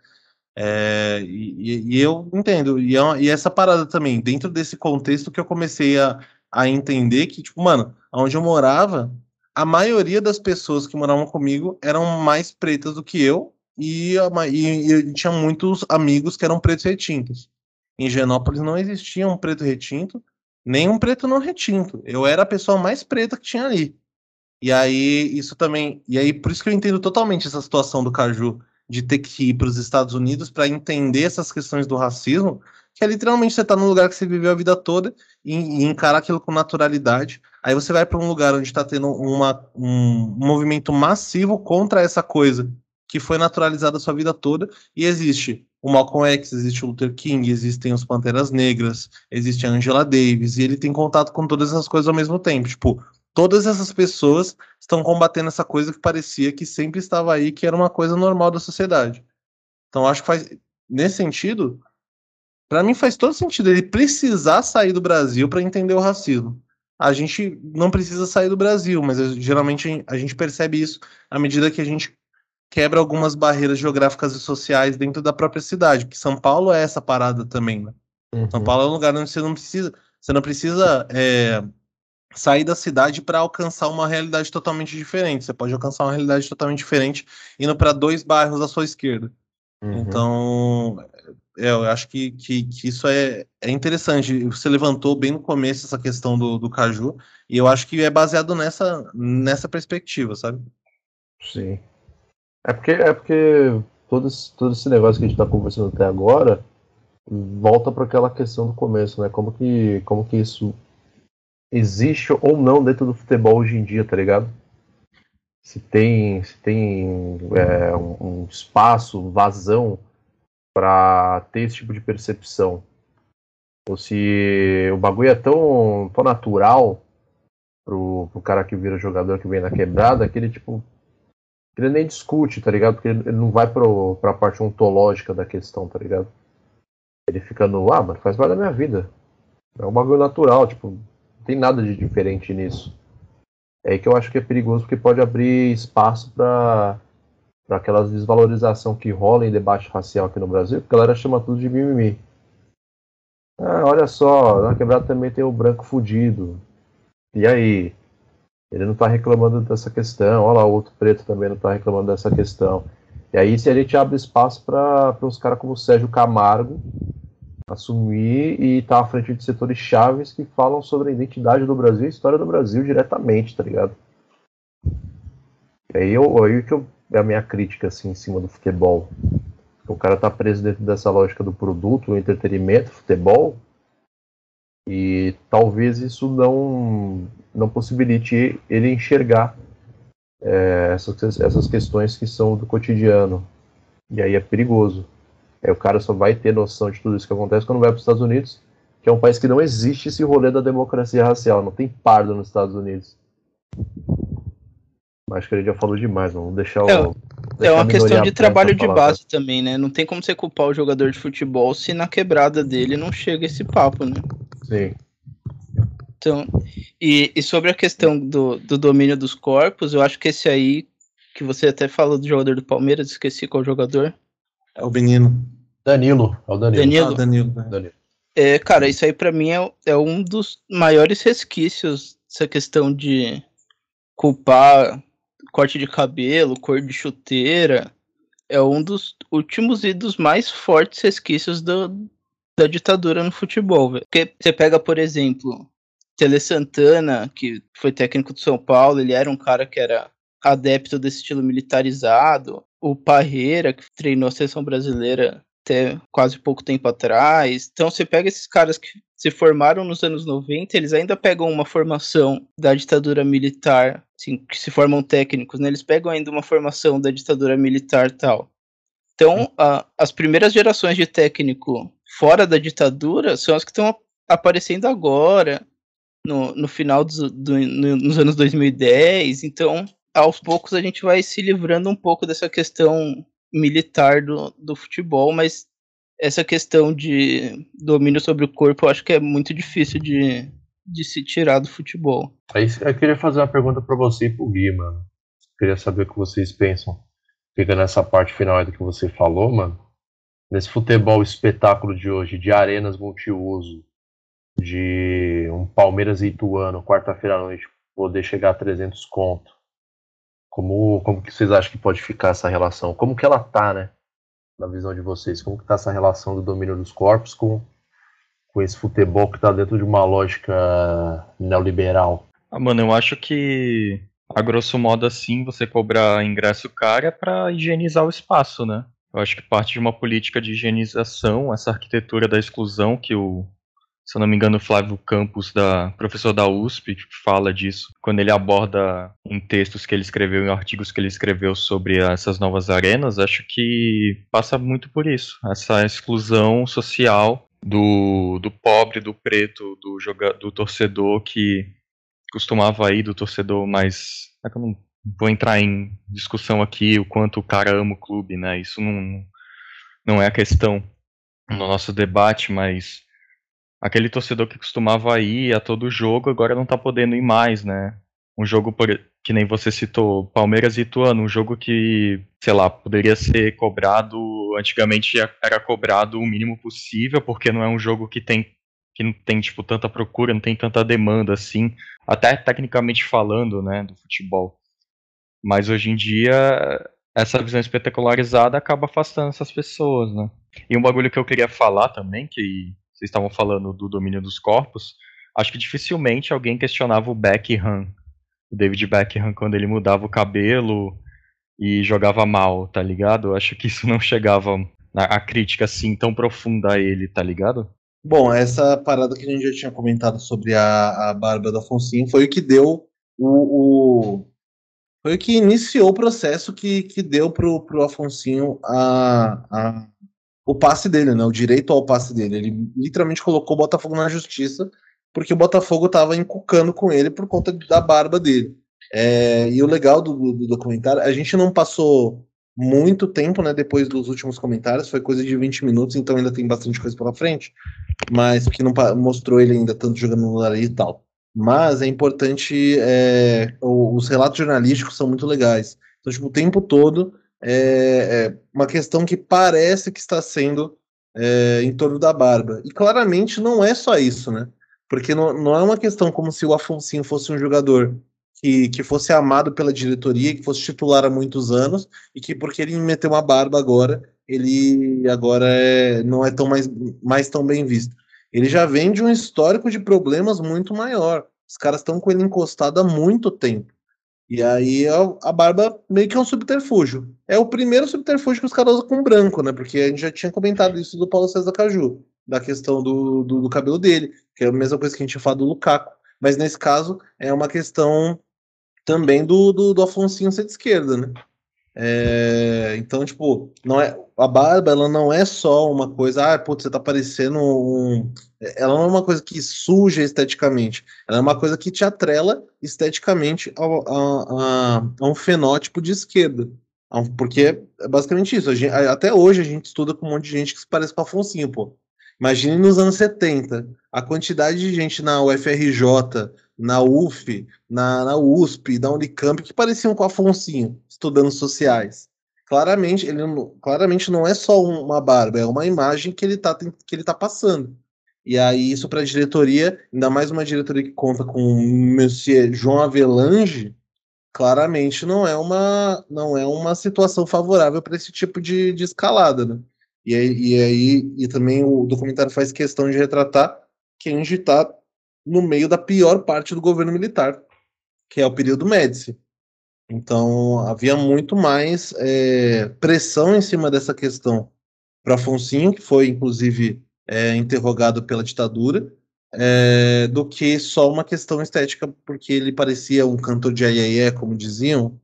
É, e, e- eu entendo. E, é e essa parada também, dentro desse contexto que eu comecei a, a entender que, tipo, mano, onde eu morava, a maioria das pessoas que moravam comigo eram mais pretas do que eu. E, e, e tinha muitos amigos que eram pretos retintos. Em Genópolis não existia um preto retinto, nem um preto não retinto. Eu era a pessoa mais preta que tinha ali. E aí, isso também. E aí, por isso que eu entendo totalmente essa situação do Caju de ter que ir para os Estados Unidos para entender essas questões do racismo, que é literalmente você está num lugar que você viveu a vida toda e, e encarar aquilo com naturalidade. Aí você vai para um lugar onde está tendo uma, um movimento massivo contra essa coisa que foi naturalizada a sua vida toda, e existe o Malcolm X, existe o Luther King, existem os Panteras Negras, existe a Angela Davis, e ele tem contato com todas essas coisas ao mesmo tempo. Tipo, todas essas pessoas estão combatendo essa coisa que parecia que sempre estava aí, que era uma coisa normal da sociedade. Então, acho que faz, nesse sentido, para mim faz todo sentido ele precisar sair do Brasil para entender o racismo. A gente não precisa sair do Brasil, mas geralmente a gente percebe isso à medida que a gente quebra algumas barreiras geográficas e sociais dentro da própria cidade, porque São Paulo é essa parada também, né? São Paulo é um lugar onde você não precisa, você não precisa é, sair da cidade para alcançar uma realidade totalmente diferente. Você pode alcançar uma realidade totalmente diferente indo para dois bairros à sua esquerda. Uhum. Então, eu acho que, que, que isso é, é interessante. Você levantou bem no começo essa questão do, do caju, e eu acho que é baseado nessa, nessa perspectiva, sabe? Sim. É porque, é porque todo, esse, todo esse negócio que a gente tá conversando até agora volta para aquela questão do começo, né? Como que, como que isso existe ou não dentro do futebol hoje em dia, tá ligado? Se tem, se tem é, um, um espaço, vazão para ter esse tipo de percepção. Ou se o bagulho é tão, tão natural pro, pro cara que vira jogador que vem na quebrada que ele, tipo, ele nem discute, tá ligado? Porque ele não vai pro, pra parte ontológica da questão, tá ligado? Ele fica no, ah, mano, faz parte da minha vida. É um bagulho natural, tipo, não tem nada de diferente nisso. É aí que eu acho que é perigoso porque pode abrir espaço pra, pra aquelas desvalorização que rola em debate racial aqui no Brasil, porque a galera chama tudo de mimimi. Ah, olha só, na quebrada também tem o branco fudido. E aí? Ele não tá reclamando dessa questão. Olha lá, o outro preto também não tá reclamando dessa questão. E aí, se a gente abre espaço para uns caras como o Sérgio Camargo assumir e estar tá à frente de setores chaves que falam sobre a identidade do Brasil e a história do Brasil diretamente, tá ligado? E aí, eu, aí que eu, é a minha crítica assim, em cima do futebol. O cara tá preso dentro dessa lógica do produto, o entretenimento, futebol, e talvez isso não, não possibilite ele enxergar é, essas, essas questões que são do cotidiano. E aí é perigoso. Aí o cara só vai ter noção de tudo isso que acontece quando vai para os Estados Unidos, que é um país que não existe esse rolê da democracia racial, não tem pardo nos Estados Unidos. Acho que ele já falou demais, vamos deixar o. É, deixar É uma a questão de trabalho de falar, base também, né? Não tem como você culpar o jogador de futebol se na quebrada dele não chega esse papo, né? tá? Sim. Então, e, e sobre a questão do, do domínio dos corpos, eu acho que esse aí, que você até falou do jogador do Palmeiras, esqueci qual jogador. É o menino. Danilo, é o Danilo. Danilo. Ah, Danilo. né? Danilo. É, cara, isso aí pra mim é, é um dos maiores resquícios dessa questão de culpar corte de cabelo, cor de chuteira. É um dos últimos e dos mais fortes resquícios do, da ditadura no futebol, velho. Porque você pega, por exemplo, Tele Santana, que foi técnico do São Paulo, ele era um cara que era adepto desse estilo militarizado. O Parreira, que treinou a seleção brasileira até quase pouco tempo atrás. Então você pega esses caras que se formaram nos anos 90, eles ainda pegam uma formação da ditadura militar, assim, que se formam técnicos, né? Eles pegam ainda uma formação da ditadura militar tal. Então, a- as primeiras gerações de técnico fora da ditadura são as que estão aparecendo agora, no, no final dos, do, no- nos anos 2010. Então, aos poucos a gente vai se livrando um pouco dessa questão militar do, do futebol, mas essa questão de domínio sobre o corpo eu acho que é muito difícil de, de se tirar do futebol. Aí eu queria fazer uma pergunta para você e pro Gui, mano. Queria saber o que vocês pensam. Pegando essa parte final do que você falou, mano. Nesse futebol espetáculo de hoje, de arenas multiuso, de um Palmeiras e Ituano, quarta-feira à noite, poder chegar a 300 conto. Como, como que vocês acham que pode ficar essa relação? Como que ela tá, né? Na visão de vocês, como que tá essa relação do domínio dos corpos com, com esse futebol que tá dentro de uma lógica neoliberal? Ah, mano, eu acho que, a grosso modo assim, você cobrar ingresso caro é pra higienizar o espaço, né? Eu acho que parte de uma política de higienização, essa arquitetura da exclusão que o se eu não me engano, Flávio Campos, da, professor da USP, fala disso, quando ele aborda em textos que ele escreveu, em artigos que ele escreveu sobre essas novas arenas, acho que passa muito por isso, essa exclusão social do, do pobre, do preto, do, joga, do torcedor que costumava ir, do torcedor mais. É que eu não vou entrar em discussão aqui o quanto o cara ama o clube, né? Isso não, não é a questão no nosso debate, mas aquele torcedor que costumava ir a todo jogo agora não tá podendo ir mais, né? Um jogo por, que nem você citou, Palmeiras e Ituano, um jogo que, sei lá, poderia ser cobrado, antigamente era cobrado o mínimo possível, porque não é um jogo que tem que não tem tipo tanta procura, não tem tanta demanda assim, até tecnicamente falando, né, do futebol. Mas hoje em dia essa visão espetacularizada acaba afastando essas pessoas, né? E um bagulho que eu queria falar também, que estavam falando do domínio dos corpos, acho que dificilmente alguém questionava o Beckham, o David Beckham, quando ele mudava o cabelo e jogava mal, tá ligado? Acho que isso não chegava a crítica assim tão profunda a ele, tá ligado? Bom, essa parada que a gente já tinha comentado sobre a, a barba da Afonso foi o que deu o, o, foi o que iniciou o processo que, que deu pro, pro Afonso a, a o passe dele, né? O direito ao passe dele. Ele literalmente colocou o Botafogo na justiça porque o Botafogo estava encucando com ele por conta da barba dele. É, e o legal do, do, documentário, a gente não passou muito tempo, né, depois dos últimos comentários, foi coisa de 20 minutos, então ainda tem bastante coisa pela frente, mas porque não mostrou ele ainda tanto jogando no Lari e tal. Mas é importante, é, os relatos jornalísticos são muito legais. Então, tipo, o tempo todo é, é uma questão que parece que está sendo é, em torno da barba. E claramente não é só isso, né? Porque não, não é uma questão como se o Afonso fosse um jogador que, que fosse amado pela diretoria, que fosse titular há muitos anos, e que porque ele meteu uma barba agora, ele agora é, não é tão mais, mais tão bem visto. Ele já vem de um histórico de problemas muito maior. Os caras estão com ele encostado há muito tempo. E aí a, barba meio que é um subterfúgio. É o primeiro subterfúgio que os caras usam com branco, né? Porque a gente já tinha comentado isso do Paulo César Caju, da questão do, do, do cabelo dele, que é a mesma coisa que a gente fala do Lukaku. Mas nesse caso é uma questão também do, do, do Afonso ser de esquerda, né? É, então, tipo, não é, a barba ela não é só uma coisa, ah, putz, você tá parecendo um. Ela não é uma coisa que suja esteticamente, ela é uma coisa que te atrela esteticamente a, a, a, a um fenótipo de esquerda. Porque é basicamente isso. Gente, até hoje a gente estuda com um monte de gente que se parece com a Afonso, pô. Imagine nos anos 70, a quantidade de gente na UFRJ, na UF, na, na USP, na Unicamp, que pareciam com o Afonso estudando sociais. Claramente, ele claramente não é só uma barba, é uma imagem que ele está que ele tá passando. E aí, isso para a diretoria, ainda mais uma diretoria que conta com o Monsieur João Avelange, claramente não é uma, não é uma situação favorável para esse tipo de, de escalada. Né? E, aí, e aí, e também o documentário faz questão de retratar quem está no meio da pior parte do governo militar, que é o período Médici. Então, havia muito mais é, pressão em cima dessa questão para Afonso, que foi, inclusive, é, interrogado pela ditadura, é, do que só uma questão estética, porque ele parecia um cantor de aiaé, como diziam.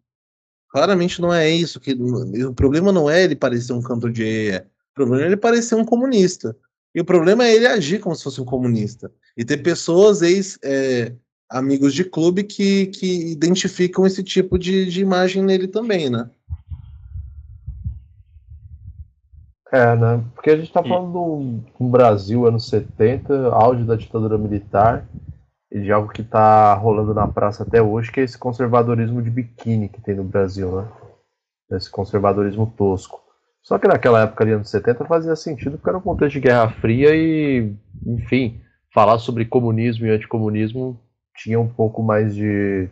Claramente não é isso. que O problema não é ele parecer um cantor de aiaé. O problema é ele parecer um comunista. E o problema é ele agir como se fosse um comunista. E ter pessoas, ex é, amigos de clube, que, que identificam esse tipo de, de imagem nele também, né? É, né? Porque a gente tá falando do, do Brasil, anos 70, auge da ditadura militar, e de algo que está rolando na praça até hoje, que é esse conservadorismo de biquíni que tem no Brasil, né? Esse conservadorismo tosco. Só que naquela época ali, anos 70, fazia sentido porque era um contexto de Guerra Fria e, enfim, falar sobre comunismo e anticomunismo tinha um pouco mais de,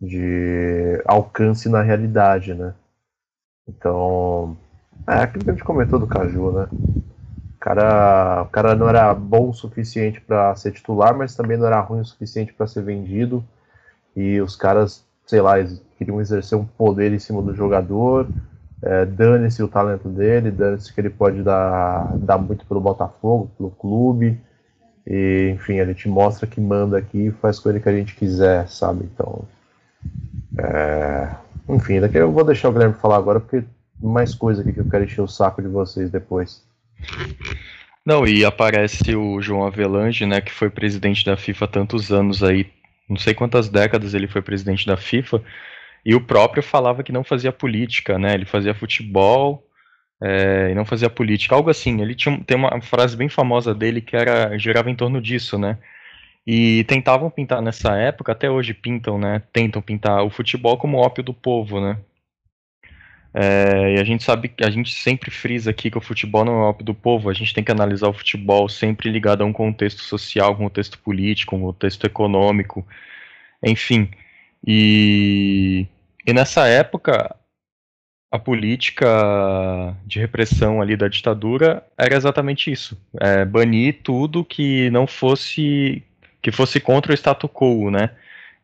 de alcance na realidade, né? Então, é aquilo que a gente comentou do Caju, né? O cara, o cara não era bom o suficiente para ser titular, mas também não era ruim o suficiente para ser vendido. E os caras, sei lá, queriam exercer um poder em cima do jogador. É, dane-se o talento dele, dane-se que ele pode dar, dar muito pelo Botafogo, pelo clube. E, enfim, a gente mostra que manda aqui e faz com ele que a gente quiser, sabe? Então. É... Enfim, daqui eu vou deixar o Guilherme falar agora, porque mais coisa aqui que eu quero encher o saco de vocês depois. Não, e aparece o João Avelange, né, que foi presidente da FIFA há tantos anos aí, não sei quantas décadas ele foi presidente da FIFA, e o próprio falava que não fazia política, né, ele fazia futebol é, e não fazia política, algo assim, ele tinha, tem uma frase bem famosa dele que era, girava em torno disso, né, e tentavam pintar nessa época, até hoje pintam, né, tentam pintar o futebol como ópio do povo, né, é, e a gente sabe que a gente sempre frisa aqui que o futebol não é óbvio do povo, a gente tem que analisar o futebol sempre ligado a um contexto social, um contexto político, um contexto econômico, enfim. E, e nessa época, a política de repressão ali da ditadura era exatamente isso: é, banir tudo que não fosse que fosse contra o status quo, né?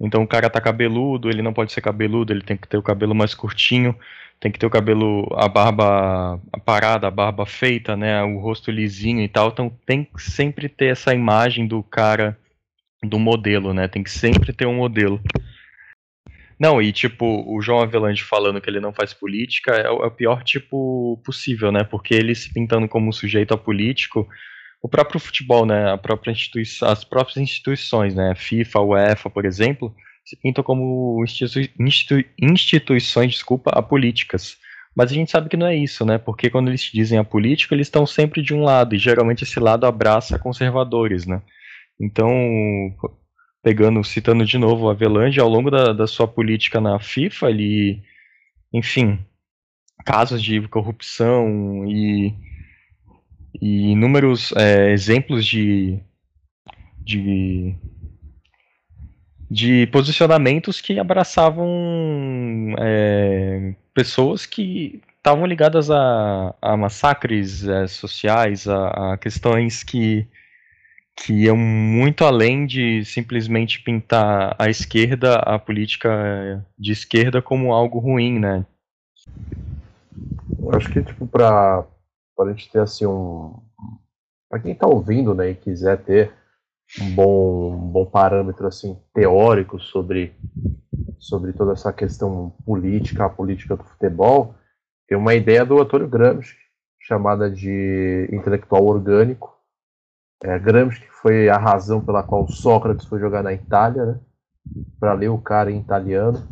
Então o cara tá cabeludo, ele não pode ser cabeludo, ele tem que ter o cabelo mais curtinho tem que ter o cabelo, a barba parada, a barba feita, né, o rosto lisinho e tal, então tem que sempre ter essa imagem do cara, do modelo, né, tem que sempre ter um modelo. Não, e tipo, o João Avelange falando que ele não faz política é o, é o pior tipo possível, né, porque ele se pintando como um sujeito apolítico, o próprio futebol, né, a própria instituição, as próprias instituições, né, FIFA, UEFA, por exemplo, se pintam como institui instituições, desculpa, apolíticas. Mas a gente sabe que não é isso, né? Porque quando eles dizem apolítico, eles estão sempre de um lado, e geralmente esse lado abraça conservadores, né? Então, pegando, citando de novo a Avelange, ao longo da, da sua política na FIFA, ele, enfim, casos de corrupção e, e inúmeros é, exemplos de, de de posicionamentos que abraçavam é, pessoas que estavam ligadas a, a massacres é, sociais, a, a, questões que, que iam muito além de simplesmente pintar a esquerda, a política de esquerda, como algo ruim, né? Eu acho que, tipo, para a gente ter, assim, um... Para quem está ouvindo, né, e quiser ter um bom, um bom parâmetro assim teórico sobre sobre toda essa questão política, a política do futebol, tem uma ideia do Antônio Gramsci chamada de intelectual orgânico. É, Gramsci foi a razão pela qual Sócrates foi jogar na Itália, né, para ler o cara em italiano.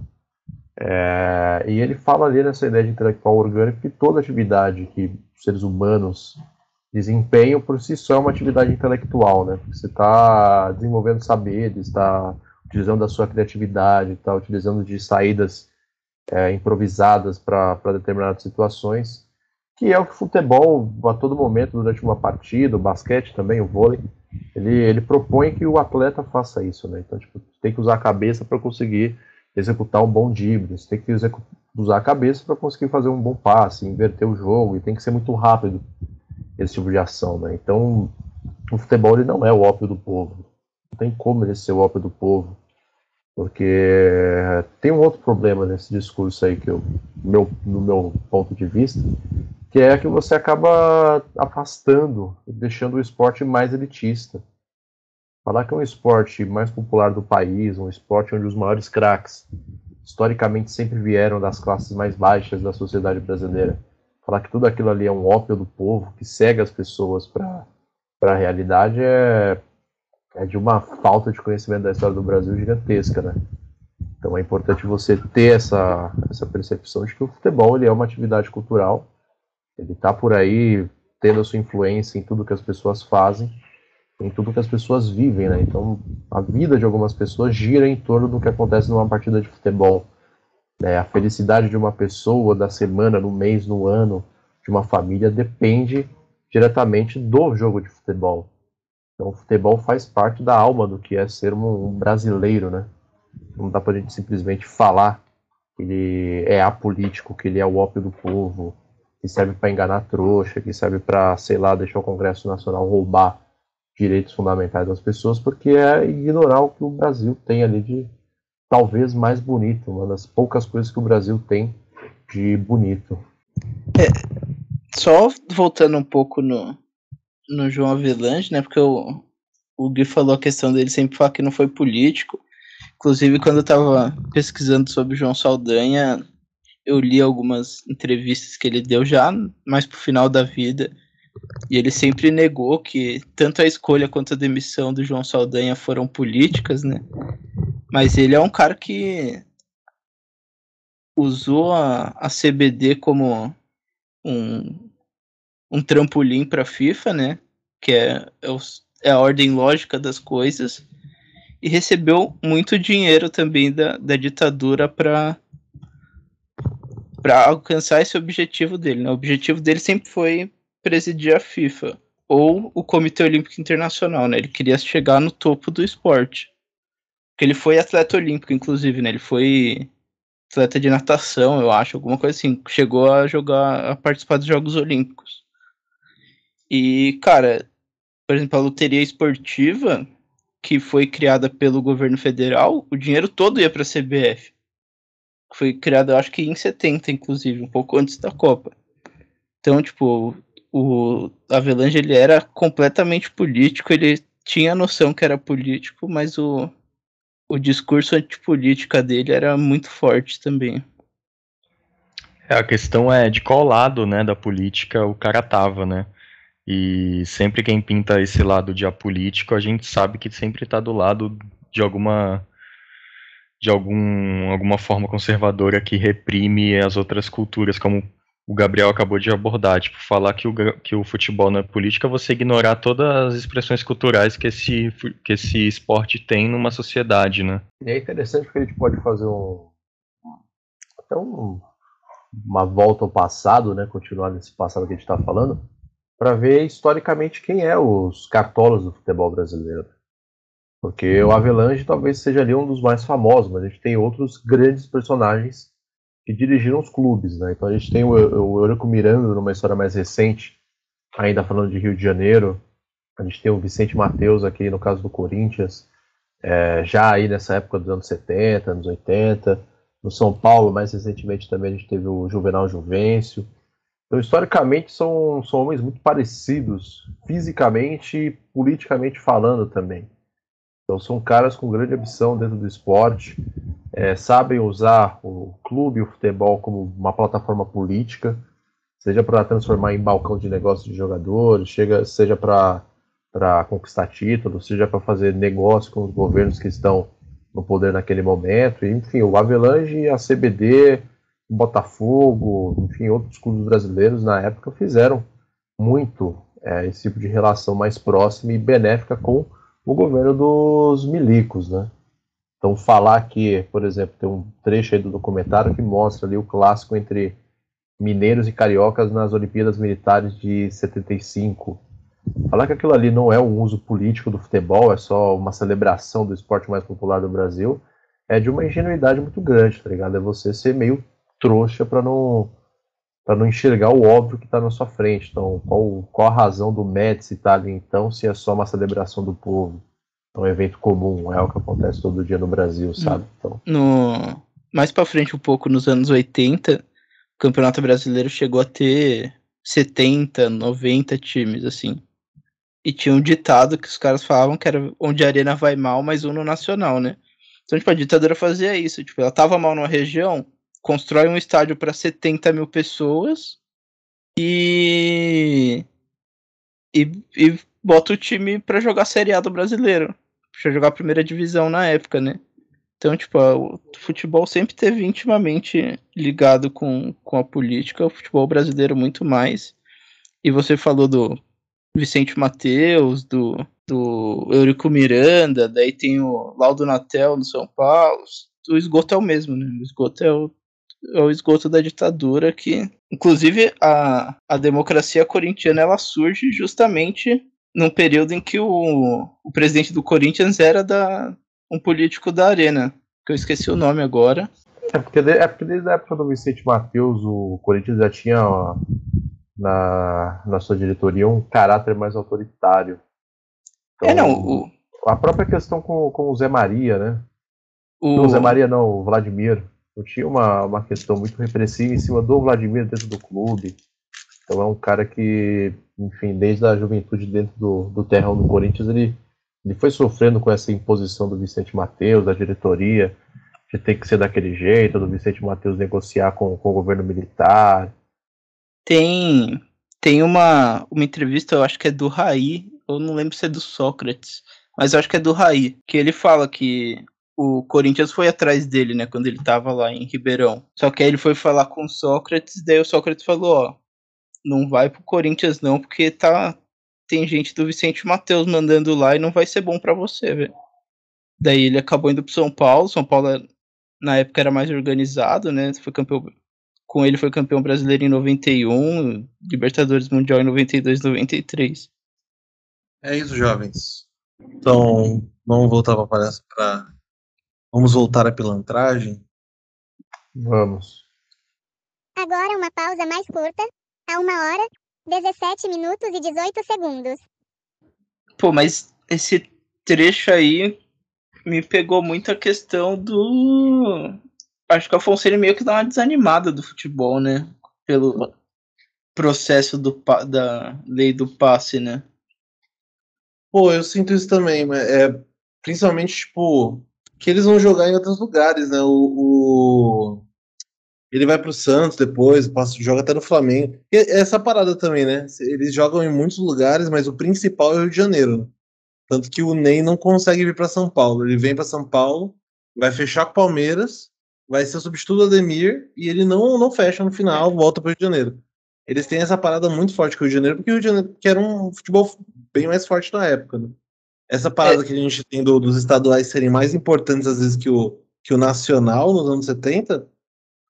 É, e ele fala ali nessa ideia de intelectual orgânico que toda atividade que seres humanos desempenho por si só é uma atividade intelectual, né? Você está desenvolvendo saberes, está utilizando a sua criatividade, está utilizando de saídas é, improvisadas para determinadas situações, que é o que o futebol, a todo momento, durante uma partida, o basquete também, o vôlei, ele, ele propõe que o atleta faça isso, né? Então, tipo, tem que usar a cabeça para conseguir executar um bom drible, tem que usar a cabeça para conseguir fazer um bom passe, inverter o jogo, e tem que ser muito rápido esse tipo de ação, né? Então, o futebol ele não é o ópio do povo. Não tem como ele ser o ópio do povo. Porque tem um outro problema nesse discurso aí, que eu, meu, no meu ponto de vista, que é que você acaba afastando deixando o esporte mais elitista. Falar que é um esporte mais popular do país, um esporte onde os maiores craques historicamente sempre vieram das classes mais baixas da sociedade brasileira falar que tudo aquilo ali é um ópio do povo, que cega as pessoas para a realidade, é, é de uma falta de conhecimento da história do Brasil gigantesca, né? Então é importante você ter essa, essa percepção de que o futebol ele é uma atividade cultural, ele está por aí tendo a sua influência em tudo que as pessoas fazem, em tudo que as pessoas vivem, né? Então, a vida de algumas pessoas gira em torno do que acontece numa partida de futebol. Né? A felicidade de uma pessoa, da semana, no mês, no ano, de uma família, depende diretamente do jogo de futebol. Então, o futebol faz parte da alma do que é ser um, brasileiro, né? Não dá pra gente simplesmente falar que ele é apolítico, que ele é o ópio do povo, que serve para enganar trouxa, que serve para, sei lá, deixar o Congresso Nacional roubar direitos fundamentais das pessoas, porque é ignorar o que o Brasil tem ali de talvez mais bonito, uma das poucas coisas que o Brasil tem de bonito. É, só voltando um pouco no, no João Avelange, né? Porque o, o Gui falou a questão dele sempre falar que não foi político. Inclusive, quando eu tava pesquisando sobre o João Saldanha, eu li algumas entrevistas que ele deu já mais pro final da vida. E ele sempre negou que tanto a escolha quanto a demissão do João Saldanha foram políticas, né? Mas ele é um cara que usou a, a CBD como um, um trampolim para a FIFA, né? Que é, é, o, é, a ordem lógica das coisas. E recebeu muito dinheiro também da, da ditadura para para alcançar esse objetivo dele. Né? O objetivo dele sempre foi presidir a FIFA ou o Comitê Olímpico Internacional, né? Ele queria chegar no topo do esporte. Porque ele foi atleta olímpico, inclusive, né? Ele foi atleta de natação, eu acho, alguma coisa assim. Chegou a jogar, a participar dos Jogos Olímpicos. E, cara, por exemplo, a loteria esportiva, que foi criada pelo governo federal, o dinheiro todo ia para a CBF. Foi criada, eu acho que em 70, inclusive, um pouco antes da Copa. Então, tipo, o Avelange ele era completamente político, ele tinha noção que era político, mas o, o discurso antipolítica dele era muito forte também. É, a questão é de qual lado, né, da política o cara tava, né? E sempre quem pinta esse lado de apolítico, a gente sabe que sempre está do lado de alguma de algum, alguma forma conservadora que reprime as outras culturas, como o Gabriel acabou de abordar, tipo, falar que o, que o futebol não é política, você ignorar todas as expressões culturais que esse, que esse esporte tem numa sociedade, né? E é interessante porque a gente pode fazer um até um, uma volta ao passado, né, continuar nesse passado que a gente está falando, para ver historicamente quem é os cartolas do futebol brasileiro. Porque o Avelange talvez seja ali um dos mais famosos, mas a gente tem outros grandes personagens que dirigiram os clubes, né? Então a gente tem o, o Eurico Miranda numa história mais recente, ainda falando de Rio de Janeiro. A gente tem o Vicente Mateus aqui no caso do Corinthians, é, já aí nessa época dos anos 70, anos 80. No São Paulo, mais recentemente também a gente teve o Juvenal Juvencio. Então, historicamente, são, são homens muito parecidos, fisicamente e politicamente falando também. Então, são caras com grande ambição dentro do esporte, é, sabem usar o clube o futebol como uma plataforma política, seja para transformar em balcão de negócios de jogadores, chega, seja para conquistar títulos, seja para fazer negócio com os governos que estão no poder naquele momento. Enfim, o Avelange a CBD, o Botafogo, enfim, outros clubes brasileiros na época fizeram muito é, esse tipo de relação mais próxima e benéfica com o governo dos milicos, né? Então, falar que, por exemplo, tem um trecho aí do documentário que mostra ali o clássico entre mineiros e cariocas nas Olimpíadas Militares de 75. Falar que aquilo ali não é um uso político do futebol, é só uma celebração do esporte mais popular do Brasil, é de uma ingenuidade muito grande, tá ligado? É você ser meio trouxa para não para não enxergar o óbvio que está na sua frente. Então, qual, qual a razão do Médici estar tá ali então, se é só uma celebração do povo? É um evento comum, é o que acontece todo dia no Brasil, sabe? Então... No, mais para frente um pouco, nos anos 80, o Campeonato Brasileiro chegou a ter 70, 90 times, assim. E tinha um ditado que os caras falavam que era onde a arena vai mal, mas um no nacional, né? Então, tipo, a ditadura fazia isso. Tipo, ela tava mal numa região, constrói um estádio para 70 mil pessoas e... e... e bota o time para jogar Série A do brasileiro pra jogar a primeira divisão na época, né? Então, tipo, o futebol sempre teve intimamente ligado com, com a política, o futebol brasileiro muito mais. E você falou do Vicente Mateus, do do Eurico Miranda, daí tem o Laudo Natel no São Paulo. O esgoto é o mesmo, né? O esgoto é o, é o esgoto da ditadura que, inclusive, a, a democracia corintiana ela surge justamente num período em que o, o presidente do Corinthians era da, um político da Arena, que eu esqueci o nome agora. É porque, é porque desde a época do Vicente Matheus, o Corinthians já tinha ó, na, na sua diretoria um caráter mais autoritário. Então, é, não. O... A própria questão com, com o Zé Maria, né? O... Não, o Zé Maria não, o Vladimir. Eu tinha uma, uma questão muito repressiva em cima do Vladimir dentro do clube. Então é um cara que, enfim, desde a juventude dentro do, do terrão do Corinthians, ele, ele foi sofrendo com essa imposição do Vicente Mateus, da diretoria, de ter que ser daquele jeito, do Vicente Mateus negociar com, com o governo militar. Tem, tem uma, uma entrevista, eu acho que é do Raí, eu não lembro se é do Sócrates, mas eu acho que é do Raí, que ele fala que o Corinthians foi atrás dele, né, quando ele tava lá em Ribeirão. Só que aí ele foi falar com o Sócrates, daí o Sócrates falou, ó, não vai pro Corinthians não, porque tá tem gente do Vicente Matheus mandando lá e não vai ser bom para você, velho. Daí ele acabou indo pro São Paulo, São Paulo na época era mais organizado, né, foi campeão com ele foi campeão brasileiro em 91, Libertadores Mundial em 92 93. É isso, jovens. Então, vamos voltar para Vamos voltar à pilantragem? Vamos. Agora uma pausa mais curta, a uma hora, 17 minutos e 18 segundos. Pô, mas esse trecho aí me pegou muito a questão do. Acho que o Afonso ele meio que dá uma desanimada do futebol, né? Pelo processo do, da lei do passe, né? Pô, eu sinto isso também, mas é principalmente, tipo, que eles vão jogar em outros lugares, né? O, o... ele vai pro Santos depois, passa, joga até no Flamengo. E essa parada também, né? Eles jogam em muitos lugares, mas o principal é o Rio de Janeiro. Tanto que o Ney não consegue vir para São Paulo. Ele vem para São Paulo, vai fechar com o Palmeiras, vai ser o substituto do Ademir e ele não, não fecha no final, volta para o Rio de Janeiro. Eles têm essa parada muito forte com o Rio de Janeiro, porque o Rio de Janeiro que era um futebol bem mais forte na época. Né? Essa parada é. que a gente tem do, dos estaduais serem mais importantes às vezes que o, que o nacional nos anos 70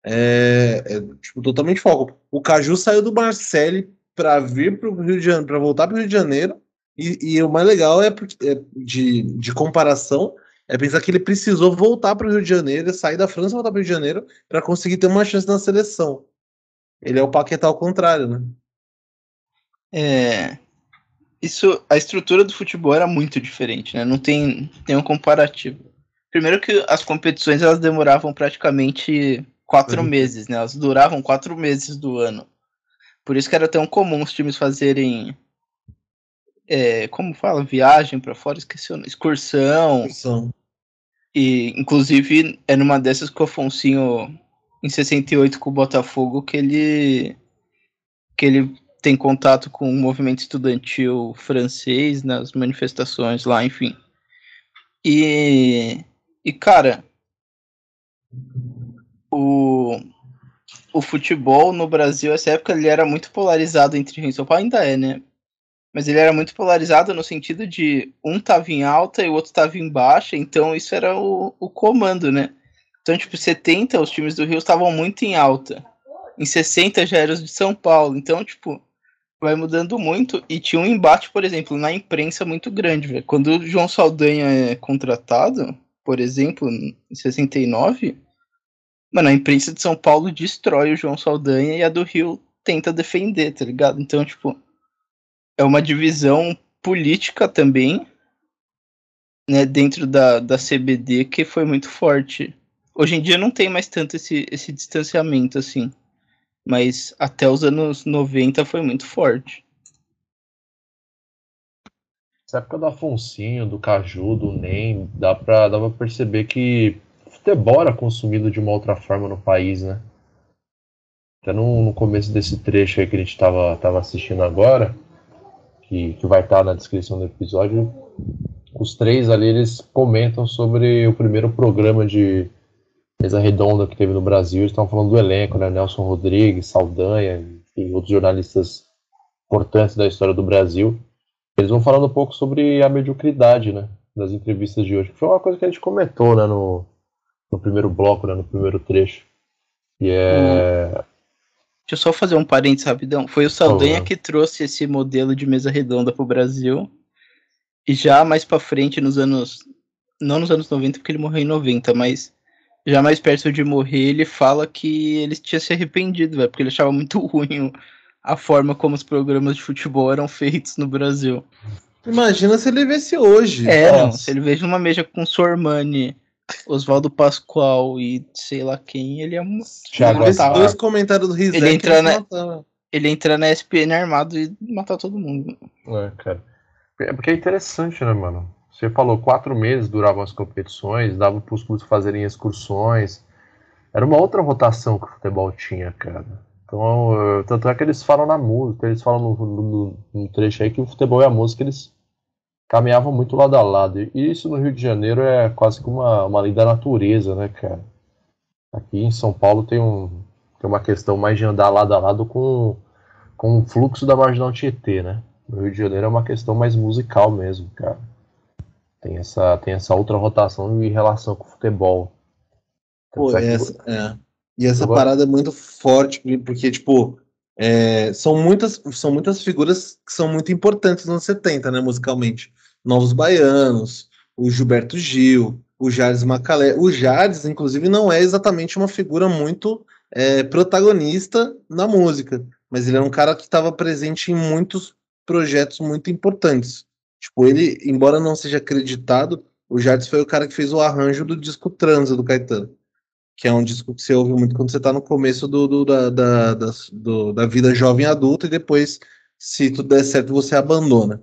é, é tipo, totalmente foco. O Caju saiu do Marcelli para vir para o Rio de Janeiro, para voltar para o Rio de Janeiro. E, e, o mais legal é, é de, de comparação é pensar que ele precisou voltar para o Rio de Janeiro, sair da França e voltar para o Rio de Janeiro para conseguir ter uma chance na seleção. Ele é o Paquetá ao contrário, né? É, isso, a estrutura do futebol era muito diferente, né? Não tem nenhum comparativo. Primeiro que as competições elas demoravam praticamente quatro uhum. meses, né? Elas duravam quatro meses do ano. Por isso que era tão comum os times fazerem, é, como fala, viagem para fora, esqueci o nome, excursão. excursão. E, inclusive, é numa dessas que o Afonsinho, em 68 com o Botafogo, que ele que ele tem contato com o movimento estudantil francês nas manifestações lá, enfim. E, e cara, o, o futebol no Brasil, essa época, ele era muito polarizado entre Rio e São Paulo, ainda é, né? Mas ele era muito polarizado no sentido de um tava em alta e o outro tava em baixa, então isso era o, o comando, né? Então, tipo, 70, os times do Rio estavam muito em alta. Em 60 já eram os de São Paulo. Então, tipo, vai mudando muito e tinha um embate, por exemplo, na imprensa muito grande, velho. Quando o João Saldanha é contratado, por exemplo, em 69, mano, a imprensa de São Paulo destrói o João Saldanha e a do Rio tenta defender, tá ligado? Então, tipo, é uma divisão política também, né, dentro da, da CBD que foi muito forte. Hoje em dia não tem mais tanto esse, esse distanciamento, assim mas até os anos 90 foi muito forte. Essa época do Afonsinho, do Caju, do Nem, dá pra, dá pra perceber que futebol era consumido de uma outra forma no país, né? Até no, no começo desse trecho aí que a gente tava, tava assistindo agora, que, que vai estar tá na descrição do episódio, os três ali eles comentam sobre o primeiro programa de mesa redonda que teve no Brasil, eles estavam falando do elenco, né? Nelson Rodrigues, Saldanha, e outros jornalistas importantes da história do Brasil. Eles vão falando um pouco sobre a mediocridade, né? Das entrevistas de hoje. Foi uma coisa que a gente comentou, né? No, no primeiro bloco, né? No primeiro trecho. E é. Deixa eu só fazer um parênteses rapidão. Foi o Saldanha favor. que trouxe esse modelo de mesa redonda pro Brasil. E já mais pra frente, nos anos. Não nos anos 90, porque ele morreu em 90, mas já mais perto de morrer, ele fala que ele tinha se arrependido, velho, porque ele achava muito ruim a forma como os programas de futebol eram feitos no Brasil. Imagina se ele vesse hoje. É, não, se ele veja uma mesa com Sormani, Oswaldo Pascoal e sei lá quem, ele é um. Thiago vesse dois comentários do Rizek, Ele entra na- matava. Ele entrar na SPN armado e matar todo mundo. É, cara. É porque é interessante, né, mano? Você falou, quatro meses duravam as competições, dava para os clubes fazerem excursões. Era uma outra rotação que o futebol tinha, cara. Então, eh, tanto é que eles falam na música, eles falam no, no- no trecho aí que o futebol e a música eles caminhavam muito lado a lado. E isso no Rio de Janeiro é quase que uma, uma lei da natureza, né, cara? Aqui em São Paulo tem, um, tem uma questão mais de andar lado a lado com, com o fluxo da Marginal Tietê, né? No Rio de Janeiro é uma questão mais musical mesmo, cara. Tem essa, tem essa outra rotação em relação com o futebol. Pô, Tanto é que- essa, é. E essa Agora- parada é muito forte, porque, tipo, é, são, muitas, são muitas figuras que são muito importantes nos anos 70, né, musicalmente. Novos Baianos, o Gilberto Gil, o Jardes Macalé. O Jardes, inclusive, não é exatamente uma figura muito é, protagonista na música, mas ele é um cara que estava presente em muitos projetos muito importantes. Tipo, ele, embora não seja acreditado, o Jardes foi o cara que fez o arranjo do disco Transa do Caetano que é um disco que você ouve muito quando você está no começo do, do- da, da, das- do- da vida jovem adulta e depois, se tudo der certo, você abandona.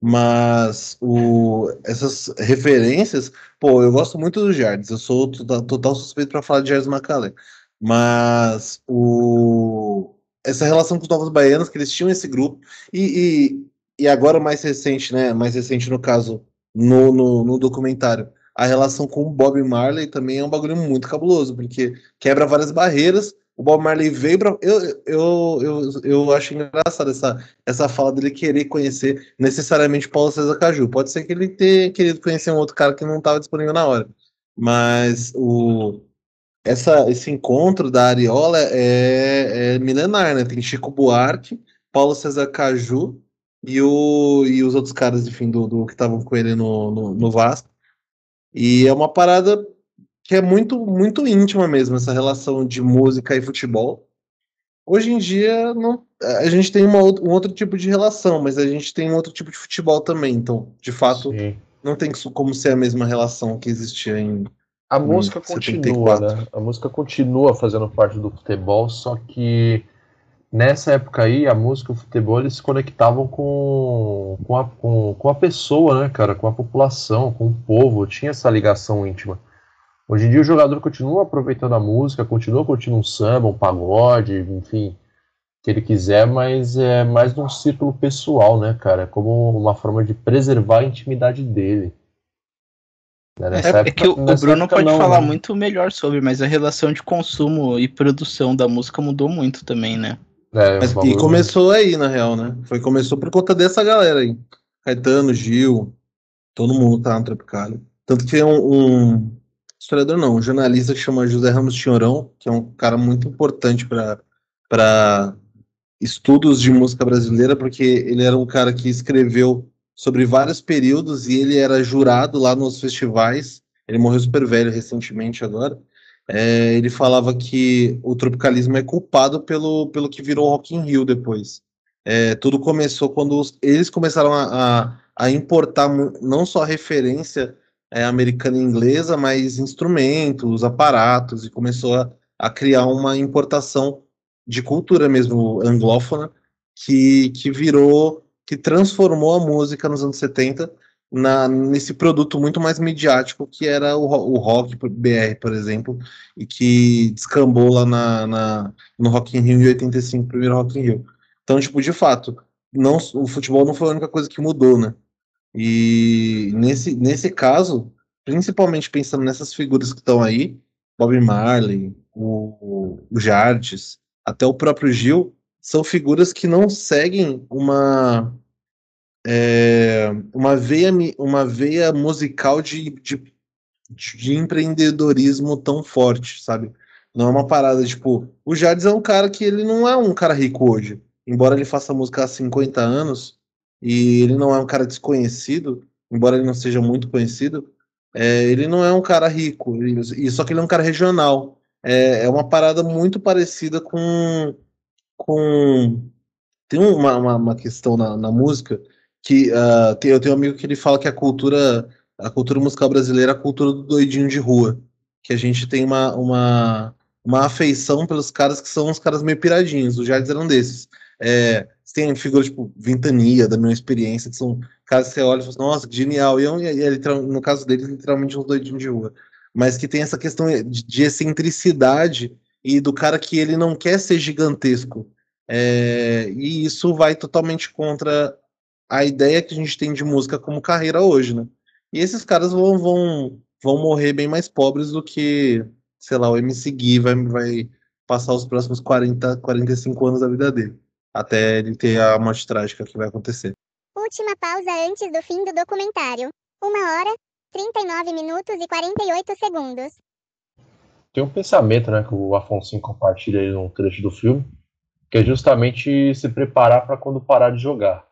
Mas o, essas referências, pô, eu gosto muito do Jardim, eu sou total, total suspeito para falar de Jardim Macalé. Mas o, essa relação com os Novos Baianos, que eles tinham esse grupo, e, e, agora mais recente, né? Mais recente no caso, no, no, no documentário, a relação com o Bob Marley também é um bagulho muito cabuloso, porque quebra várias barreiras. O Bob Marley veio para. Eu, eu, eu, eu acho engraçado essa, essa fala dele querer conhecer necessariamente Paulo César Caju. Pode ser que ele tenha querido conhecer um outro cara que não estava disponível na hora. Mas o, essa, esse encontro da Ariola é, é milenar, né? Tem Chico Buarque, Paulo César Caju e, o, e os outros caras, enfim, do, do que estavam com ele no, no, no Vasco. E é uma parada que é muito, muito íntima mesmo, essa relação de música e futebol. Hoje em dia, não, a gente tem uma, um outro tipo de relação, mas a gente tem um outro tipo de futebol também. Então, de fato, Sim. não tem como ser a mesma relação que existia em. A música continua, 74. né? A música continua fazendo parte do futebol, só que nessa época aí, a música e o futebol eles se conectavam com, com, a, com, com a pessoa, né, cara? Com a população, com o povo, tinha essa ligação íntima. Hoje em dia o jogador continua aproveitando a música, continua curtindo um samba, um pagode, enfim, que ele quiser, mas é mais num círculo pessoal, né, cara? É como uma forma de preservar a intimidade dele. Né, nessa É, é época- que o, o Bruno pode não, falar né? muito melhor sobre, mas a relação de consumo e produção da música mudou muito também, né? É, Mas, e começou aí, na real, né? Foi, começou por conta dessa galera aí. Caetano, Gil, todo mundo tá no Tropicália. Tanto que tem um, um historiador, não, um jornalista que chama José Ramos Tinhorão, que é um cara muito importante para estudos de música brasileira, porque ele era um cara que escreveu sobre vários períodos e ele era jurado lá nos festivais. Ele morreu super velho recentemente agora. É, ele falava que o tropicalismo é culpado pelo, pelo que virou Rock in Rio depois. É, tudo começou quando os- eles começaram a, a, a importar não só referência é, americana e inglesa, mas instrumentos, aparatos, e começou a, a criar uma importação de cultura mesmo anglófona que, que virou, que transformou a música nos anos 70 na, nesse produto muito mais midiático que era o, o rock BR, por exemplo, e que descambou lá na, na- no Rock in Rio em 85, primeiro Rock in Rio. Então, tipo, de fato, não, o futebol não foi a única coisa que mudou, né? E nesse, nesse caso, principalmente pensando nessas figuras que estão aí, Bob Marley, o, o Jardes, até o próprio Gil, são figuras que não seguem uma é, uma, veia, uma veia musical de, de, de empreendedorismo tão forte, sabe? Não é uma parada, tipo, o Jardim é um cara que ele não é um cara rico hoje. Embora ele faça música há 50 anos, e ele não é um cara desconhecido, embora ele não seja muito conhecido, é, ele não é um cara rico, e e só que ele é um cara regional. É, é uma parada muito parecida com. com tem uma, uma, uma questão na, na música que ah, tem, eu tenho um amigo que ele fala que a cultura, a cultura musical brasileira é a cultura do doidinho de rua. Que a gente tem uma, uma, uma afeição pelos caras que são uns caras meio piradinhos. Os Jardim eram desses. É, tem figuras tipo Ventania, da minha experiência, que são caras que você olha e fala assim, nossa, genial. E, é um- e é literal- no caso deles, literalmente uns doidinhos de rua. Mas que tem essa questão de, de excentricidade e do cara que ele não quer ser gigantesco. É, e isso vai totalmente contra a ideia que a gente tem de música como carreira hoje, né? E esses caras vão, vão, vão morrer bem mais pobres do que, sei lá, o MC Gui vai, vai passar os próximos 40, 45 anos da vida dele. Até ele ter a morte trágica que vai acontecer. Última pausa antes do fim do documentário. Uma hora, 39 minutos e 48 segundos. Tem um pensamento, né, que o Afonso compartilha aí num trecho do filme, que é justamente se preparar para quando parar de jogar.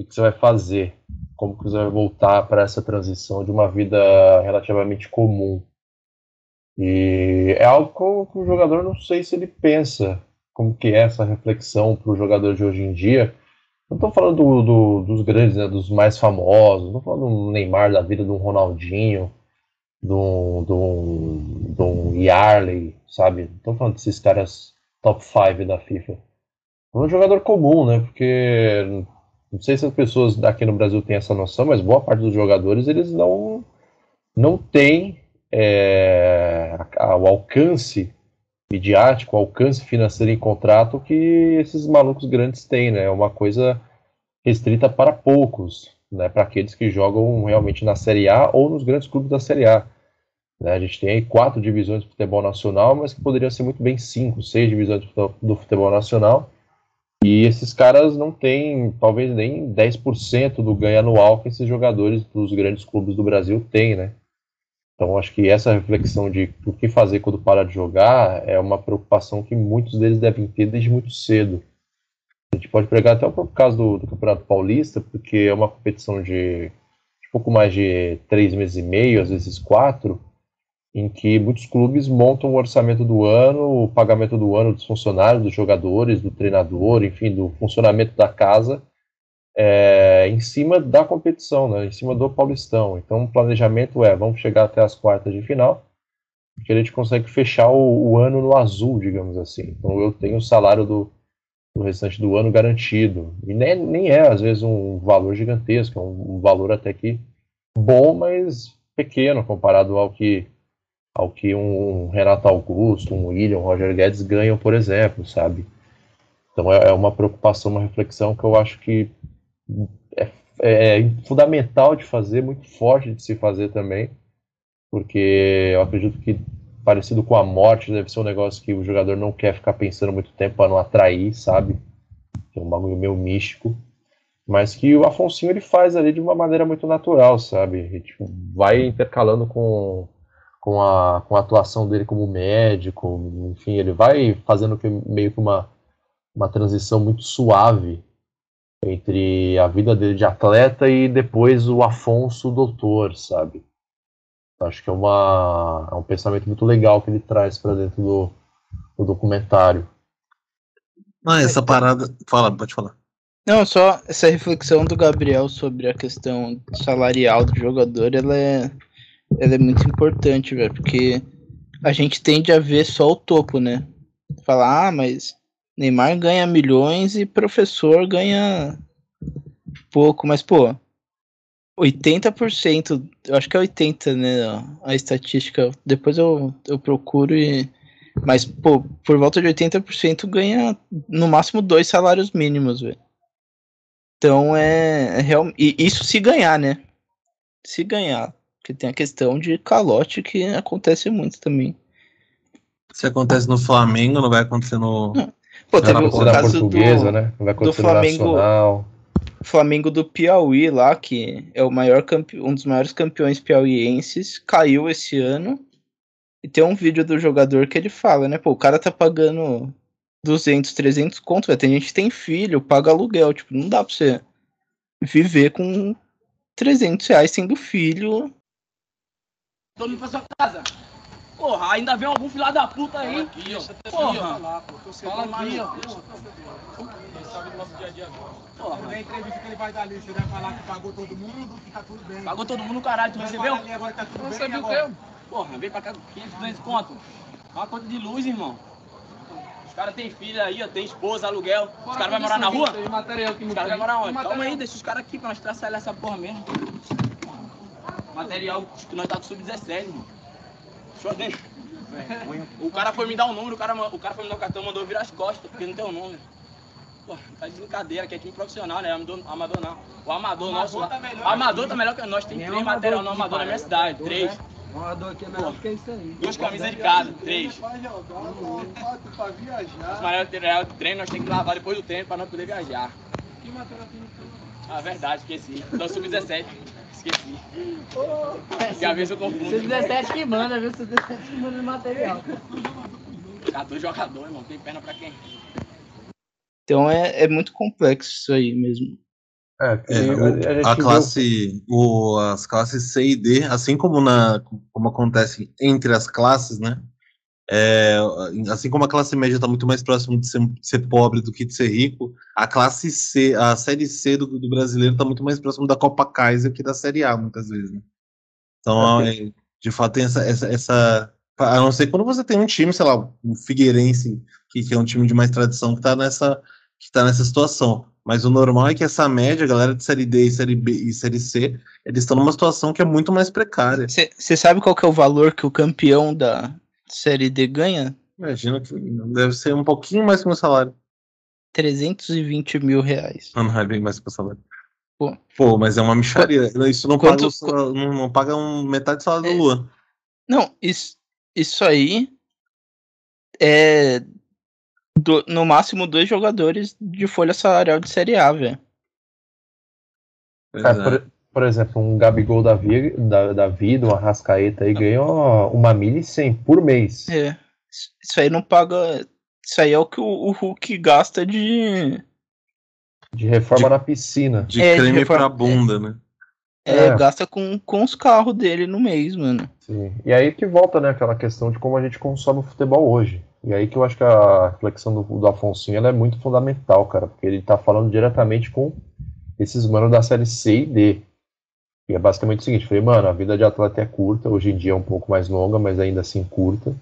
O que você vai fazer? Como que você vai voltar para essa transição de uma vida relativamente comum? E é algo que o- jogador não sei se ele pensa como que é essa reflexão para o jogador de hoje em dia. Não estou falando do- do- dos grandes, né, dos mais famosos, não estou falando do Neymar da vida, do Ronaldinho, do, do, do Yarley, sabe? Não estou falando desses caras top 5 da FIFA. É um jogador comum, né? Porque não sei se as pessoas daqui no Brasil têm essa noção, mas boa parte dos jogadores eles não não têm é, o alcance midiático, o alcance financeiro em contrato que esses malucos grandes têm, né? É uma coisa restrita para poucos, né? Para aqueles que jogam realmente na Série A ou nos grandes clubes da Série A. né? A gente tem aí quatro divisões do futebol nacional, mas que poderiam ser muito bem cinco, seis divisões do futebol nacional. E esses caras não têm, talvez nem 10% do ganho anual que esses jogadores dos grandes clubes do Brasil têm, né? Então, acho que essa reflexão de o que fazer quando parar de jogar é uma preocupação que muitos deles devem ter desde muito cedo. A gente pode pegar até o próprio caso do, do Campeonato Paulista, porque é uma competição de, de pouco mais de três meses e meio, às vezes quatro, em que muitos clubes montam o orçamento do ano, o pagamento do ano dos funcionários, dos jogadores, do treinador, enfim, do funcionamento da casa, é, em cima da competição, né, em cima do Paulistão. Então, o planejamento é: vamos chegar até as quartas de final, porque a gente consegue fechar o, o ano no azul, digamos assim. Então, eu tenho o salário do, do restante do ano garantido. E nem, nem é, às vezes, um valor gigantesco, é um, um valor até que bom, mas pequeno comparado ao que ao que um Renato Augusto, um William, um Roger Guedes ganham, por exemplo, sabe? Então é, é uma preocupação, uma reflexão que eu acho que é, é fundamental de fazer, muito forte de se fazer também, porque eu acredito que parecido com a morte deve ser um negócio que o jogador não quer ficar pensando muito tempo para não atrair, sabe? É um bagulho meio místico, mas que o Afonsinho ele faz ali de uma maneira muito natural, sabe? Ele, tipo, vai intercalando com com a, com a atuação dele como médico, enfim, ele vai fazendo que, meio que uma, uma transição muito suave entre a vida dele de atleta e depois o Afonso doutor, sabe? Acho que é, uma, é um pensamento muito legal que ele traz para dentro do, do documentário. Ah, essa parada. Fala, pode falar. Não, só essa reflexão do Gabriel sobre a questão salarial do jogador, ela é, ela é muito importante, velho, porque a gente tende a ver só o topo, né? Falar, ah, mas Neymar ganha milhões e professor ganha pouco, mas pô, 80%, eu acho que é 80, né, a estatística, depois eu, eu procuro e mas pô, por volta de 80% ganha no máximo dois salários mínimos, velho. Então é, é real e isso se ganhar, né? Se ganhar, porque tem a questão de calote que acontece muito também. Se acontece no Flamengo, não vai acontecer no. Pô, Vai teve o caso do, né? Vai do Flamengo- Nacional. Flamengo do Piauí lá, que é o maior campe... um dos maiores campeões piauienses, caiu esse ano. E tem um vídeo do jogador que ele fala, né? Pô, o cara tá pagando 200, 300 conto, velho. Tem gente que tem filho, paga aluguel. Tipo, não dá pra você viver com 300 reais sendo filho. Todo mundo pra sua casa. Porra, ainda vem algum filho da puta aí. Aqui, ó. Porra. Fala aqui, ó. Porra. Na entrevista que ele vai dar ali, você vai falar que pagou todo mundo, que tá tudo bem. Pagou todo mundo, caralho. Tu recebeu? agora tá tudo o agora? teu. Porra, vem pra cá 500, 200 conto. Uma conta de luz, irmão. Os caras têm filha aí, ó, tem esposa, aluguel. Os caras vão morar na rua? Os caras vão morar onde? Calma aí, deixa os caras aqui pra nós traçar essa porra mesmo. Material que nós tá com sub-17, irmão. Deixa. O cara foi me dar um número, o cara, o cara foi me dar o cartão, mandou virar as costas, porque não tem o número. Pô, tá de brincadeira, que é time profissional, né? Amador, amador não. O amador, nosso lá. tá melhor o amador tá melhor que nós. Tem três material no amador na minha cidade. Três. Amador aqui é melhor que isso aí. Duas camisas de cada. Três. Jogar, quatro pra viajar. Os material de treino nós temos que lavar depois do treino pra nós poder viajar. Que material tem no? Ah, verdade, esqueci. Então sub-17. Esqueci. Porque às vezes eu confundo. Sub-17 que manda, viu? Sub-17 que manda no material. 14 jogador, irmão. Tem perna pra quem? Então é, é muito complexo isso aí mesmo. É, É, a- o- a a viu- classe, o, as classes C e D, assim como na, como acontece entre as classes, né? É, assim como a classe média está muito mais próximo de ser, de ser pobre do que de ser rico, a classe C, a série C do, do brasileiro está muito mais próximo da Copa Kaiser que da Série A, muitas vezes. Né? Então, é, de fato, tem essa, essa, essa. A não ser quando você tem um time, sei lá, um Figueirense, que, que é um time de mais tradição, que está nessa, que tá nessa situação. Mas o normal é que essa média, a galera de série D e série B e série C, eles estão numa situação que é muito mais precária. Você sabe qual que é o valor que o campeão da Série D ganha? Imagina que deve ser um pouquinho mais que o meu salário. 320 mil reais. Ah, não é bem mais que o meu salário. Pô. Pô, mas é uma micharia. Isso não Quanto- paga, salário- não, não paga um, metade do salário É. do Luan. Não, isso, isso aí é do- no máximo dois jogadores de folha salarial de Série A, velho. É, é. por, por exemplo, um Gabigol da, vi, da, da vida, um Arrascaeta aí, ganha uma milha e cem por mês. É. Isso- aí não paga. Isso aí é o que o, o Hulk gasta de. De reforma na piscina. De É, de creme reforma- pra bunda, né? É, É. gasta com, com os carros dele no mês, mano. Sim. E aí que volta, né, aquela questão de como a gente consome o futebol hoje. E aí que eu acho que a reflexão do, do Afonso ela é muito fundamental, cara, porque ele tá falando diretamente com esses manos da série C e D. E é basicamente o seguinte, falei, mano, a vida de atleta é curta, hoje em dia é um pouco mais longa, mas ainda assim curta.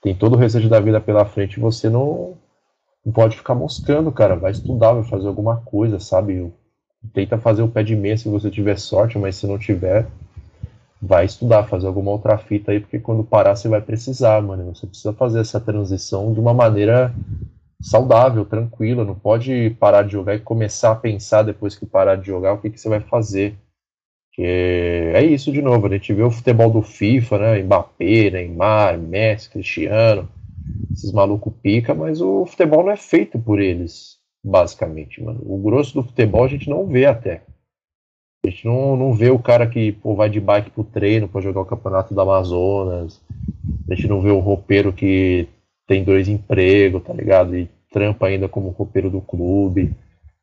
Tem todo o restante da vida pela frente e você não, não pode ficar moscando, cara. Vai estudar, vai fazer alguma coisa, sabe? Tenta fazer o pé de meia se você tiver sorte, mas se não tiver, vai estudar, fazer alguma outra fita aí, porque quando parar você vai precisar, mano. Você precisa fazer essa transição de uma maneira saudável, tranquila. Não pode parar de jogar e começar a pensar depois que parar de jogar o que, que você vai fazer. Porque é isso de novo, a gente vê o futebol do FIFA, né? Mbappé, Neymar, Messi, Cristiano, esses malucos pica, mas o futebol não é feito por eles, basicamente, mano. O grosso do futebol a gente não vê até. A gente não, não vê o cara que pô, vai de bike pro treino pra jogar o campeonato do Amazonas. A gente não vê o roupeiro que tem dois empregos, tá ligado? E trampa ainda como roupeiro do clube.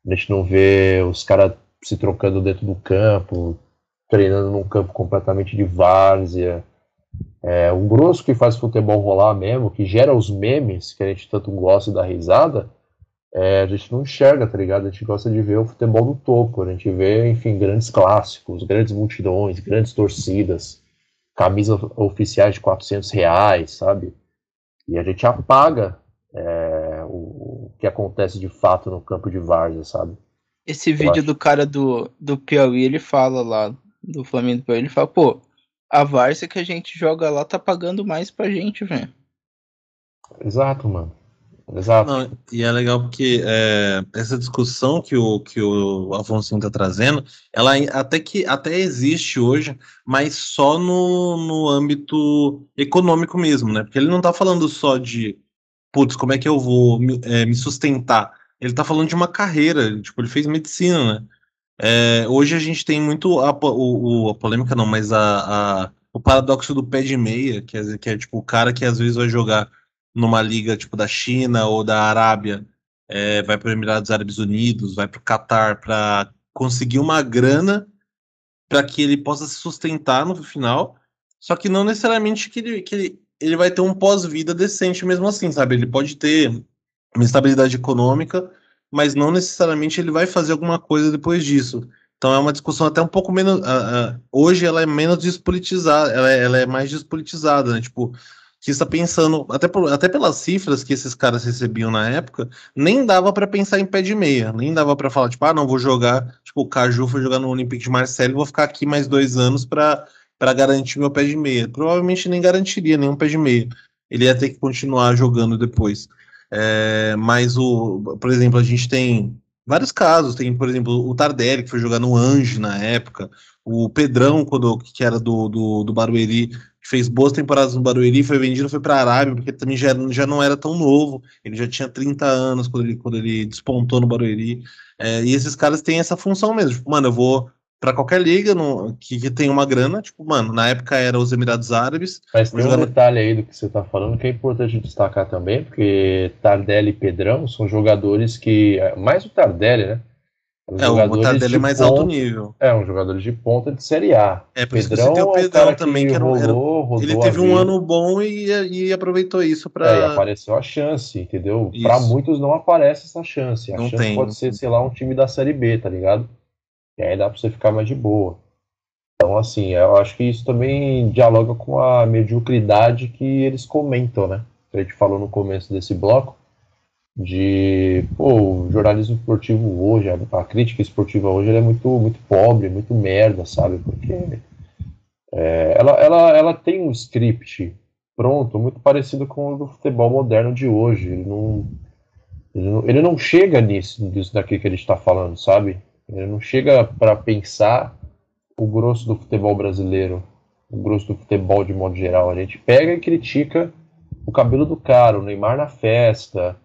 A gente não vê os caras se trocando dentro do campo, treinando num campo completamente de várzea. É, o grosso que faz futebol rolar mesmo, que gera os memes que a gente tanto gosta da risada, é, a gente não enxerga, tá ligado? A gente gosta de ver o futebol do topo, a gente vê, enfim, grandes clássicos, grandes multidões, grandes torcidas, camisas oficiais de 400 reais, sabe? E a gente apaga é, o, o que acontece de fato no campo de várzea, sabe? Esse vídeo acho. do cara do, do Piauí, ele fala lá, do Flamengo Piauí, ele fala, pô, a Várzea que a gente joga lá tá pagando mais pra gente, velho. Exato, mano. Exato. Não, e é legal porque é, essa discussão que o, que o Afonso está trazendo, ela até que até existe hoje, mas só no, no âmbito econômico mesmo, né? Porque ele não está falando só de, putz, como é que eu vou me, é, me sustentar? Ele está falando de uma carreira, tipo, ele fez medicina, né? É, hoje a gente tem muito a, o, o- a polêmica, não, mas a, a- o paradoxo do pé de meia, que é, que é tipo o cara que às vezes vai jogar numa liga tipo da China ou da Arábia, é, vai para os Emirados Árabes Unidos, vai para o Catar para conseguir uma grana para que ele possa se sustentar no final, só que não necessariamente que ele, que ele, ele vai ter um pós-vida decente mesmo assim, sabe? Ele pode ter uma estabilidade econômica, mas não necessariamente ele vai fazer alguma coisa depois disso. Então é uma discussão até um pouco menos. ah, ah, hoje ela é menos despolitizada, ela é, ela é mais despolitizada, né? Tipo, que está pensando, até, por- até pelas cifras que esses caras recebiam na época, nem dava para pensar em pé de meia, nem dava para falar, tipo, ah, não, vou jogar, tipo, o Caju foi jogar no Olympique de Marseille, vou ficar aqui mais dois anos para garantir meu pé de meia. Provavelmente nem garantiria nenhum pé de meia. Ele ia ter que continuar jogando depois. É, mas o, por exemplo, a gente tem vários casos. Tem, por exemplo, o Tardelli, que foi jogar no Ange na época, o Pedrão, quando, que era do, do, do Barueri, que fez boas temporadas no Barueri, foi vendido, foi para a Arábia, porque também já, já não era tão novo. Ele já tinha 30 anos quando ele, quando ele despontou no Barueri. É, e esses caras têm essa função mesmo. Tipo, mano, eu vou para qualquer liga no, que, que tem uma grana. Tipo, mano, na época era os Emirados Árabes. Mas tem um jogar no- detalhe aí do que você está falando que é importante destacar também, porque Tardelli e Pedrão são jogadores que. Mais o Tardelli, né? Os É, o Tardelli de é mais alto ponta- nível. É, um jogadores de ponta de Série A. É, por isso que Pedrão você tem o é Pedrão também, que era, rolou, era- rodou ele teve um ano bom e, e aproveitou isso É, para apareceu a chance, entendeu? Pra muitos não aparece essa chance. A Não chance tem, pode ser, sei lá, um time da Série B, tá ligado? E aí dá pra você ficar mais de boa. Então, assim, eu acho que isso também dialoga com a mediocridade que eles comentam, né? Que a gente falou no começo desse bloco, de, pô, o jornalismo esportivo hoje, a, a crítica esportiva hoje, é muito, muito pobre, muito merda, sabe? Porque é, ela, ela, ela tem um script pronto, muito parecido com o do futebol moderno de hoje. Ele não, ele não, ele não chega nisso, nisso daqui que ele está falando, sabe? Ele não chega para pensar o grosso do futebol brasileiro, o grosso do futebol de modo geral. A gente pega e critica o cabelo do cara, o Neymar na festa,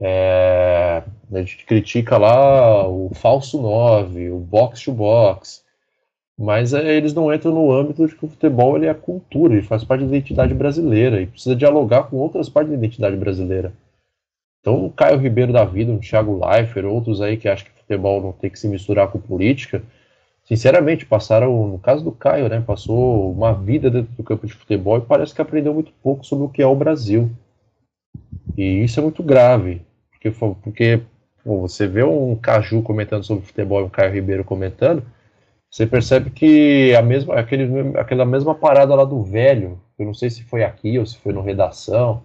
é, a gente critica lá o falso 9, o box to box, mas é, eles não entram no âmbito de que o futebol ele é cultura, ele faz parte da identidade brasileira e precisa dialogar com outras partes da identidade brasileira. Então, o Caio Ribeiro da vida, o Thiago Leifert, outros aí que acham que futebol não tem que se misturar com política, sinceramente, passaram, no caso do Caio, né, passou uma vida dentro do campo de futebol e parece que aprendeu muito pouco sobre o que é o Brasil. E isso é muito grave, porque, porque você vê um Caju comentando sobre futebol e um Caio Ribeiro comentando, você percebe que a mesma, aquele, aquela mesma parada lá do velho, eu não sei se foi aqui ou se foi no Redação,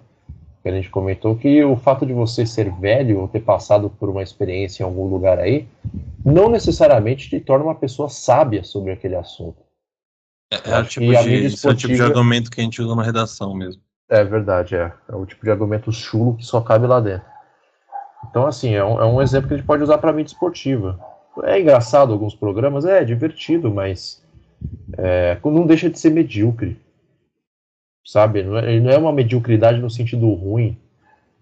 que a gente comentou que o fato de você ser velho ou ter passado por uma experiência em algum lugar aí, não necessariamente te torna uma pessoa sábia sobre aquele assunto. É, é tipo de, esse é o tipo de esportiva- argumento que a gente usa na redação mesmo. É verdade, é. É o tipo de argumento chulo que só cabe lá dentro. Então, assim, é um, é um exemplo que a gente pode usar para mídia esportiva. É engraçado alguns programas, é, divertido, mas é, não deixa de ser medíocre. Sabe? Não é, não é uma mediocridade no sentido ruim,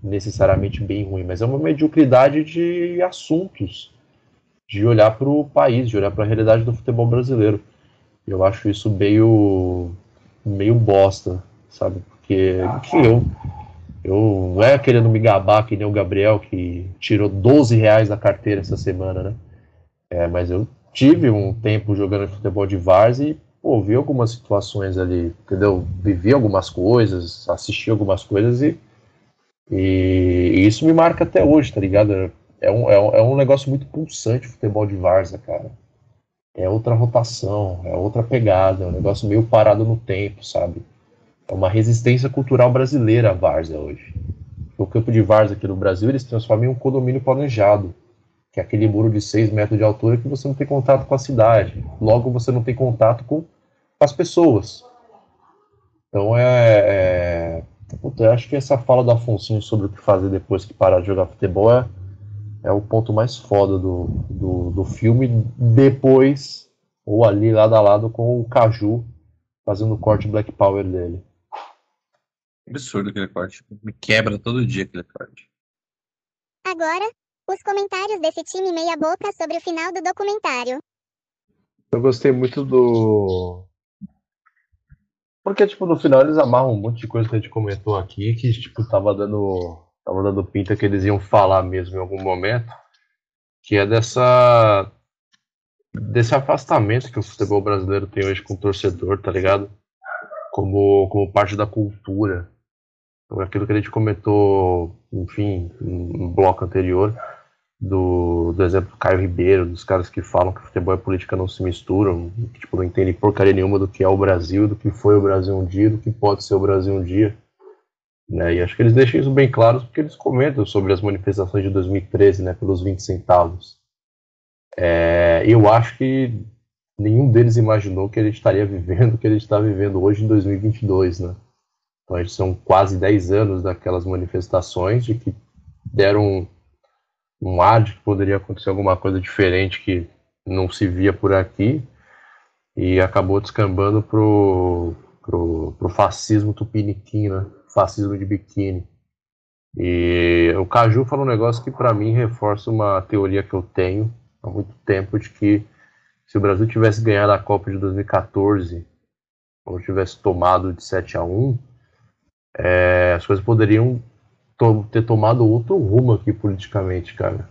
necessariamente bem ruim, mas é uma mediocridade de assuntos, de olhar para o país, de olhar para a realidade do futebol brasileiro. Eu acho isso meio, meio bosta, sabe? Porque enfim, eu, eu não é querendo me gabar que nem o Gabriel, que tirou 12 reais da carteira essa semana, né? É, mas eu tive um tempo jogando futebol de várzea e pô, vi algumas situações ali, entendeu? Vivi algumas coisas, assisti algumas coisas e, e, e isso me marca até hoje, tá ligado? É um, é um, é um negócio muito pulsante o futebol de várzea, cara. É outra rotação, é outra pegada, é um negócio meio parado no tempo, sabe? É uma resistência cultural brasileira a várzea hoje. O campo de várzea aqui no Brasil, eles transformam em um condomínio planejado, que é aquele muro de 6 metros de altura que você não tem contato com a cidade. Logo, você não tem contato com as pessoas. Então, é... é... Puta, eu acho que essa fala do Afonso sobre o que fazer depois que parar de jogar futebol é, é o ponto mais foda do, do, do filme, depois, ou ali lado a lado com o Caju fazendo o corte Black Power dele. Absurdo aquele corte. Me quebra todo dia aquele corte. Agora, Os comentários desse time meia-boca sobre o final do documentário. Eu gostei muito do. Porque, tipo, no final eles amarram um monte de coisa que a gente comentou aqui, que, tipo, tava dando. Tava dando pinta que eles iam falar mesmo em algum momento. Que é dessa. Desse afastamento que o futebol brasileiro tem hoje com o torcedor, tá ligado? Como, como parte da cultura. Então, aquilo que a gente comentou, enfim, no bloco anterior, do, do exemplo do Caio Ribeiro, dos caras que falam que futebol e política não se misturam, que tipo, não entendem porcaria nenhuma do que é o Brasil, do que foi o Brasil um dia, do que pode ser o Brasil um dia. Né? E acho que eles deixam isso bem claro porque eles comentam sobre as manifestações de 2013, né, pelos 20 centavos. É, eu acho que nenhum deles imaginou que a gente estaria vivendo o que a gente está vivendo hoje em 2022, né? Então, gente são quase 10 anos daquelas manifestações de que deram um ar de que poderia acontecer alguma coisa diferente que não se via por aqui e acabou descambando pro, pro, pro fascismo tupiniquim, né? Fascismo de biquíni. E o Caju falou um negócio que para mim reforça uma teoria que eu tenho há muito tempo de que se o Brasil tivesse ganhado a Copa de 2014 ou tivesse tomado de 7 a 1, é, as coisas poderiam ter tomado outro rumo aqui politicamente, cara.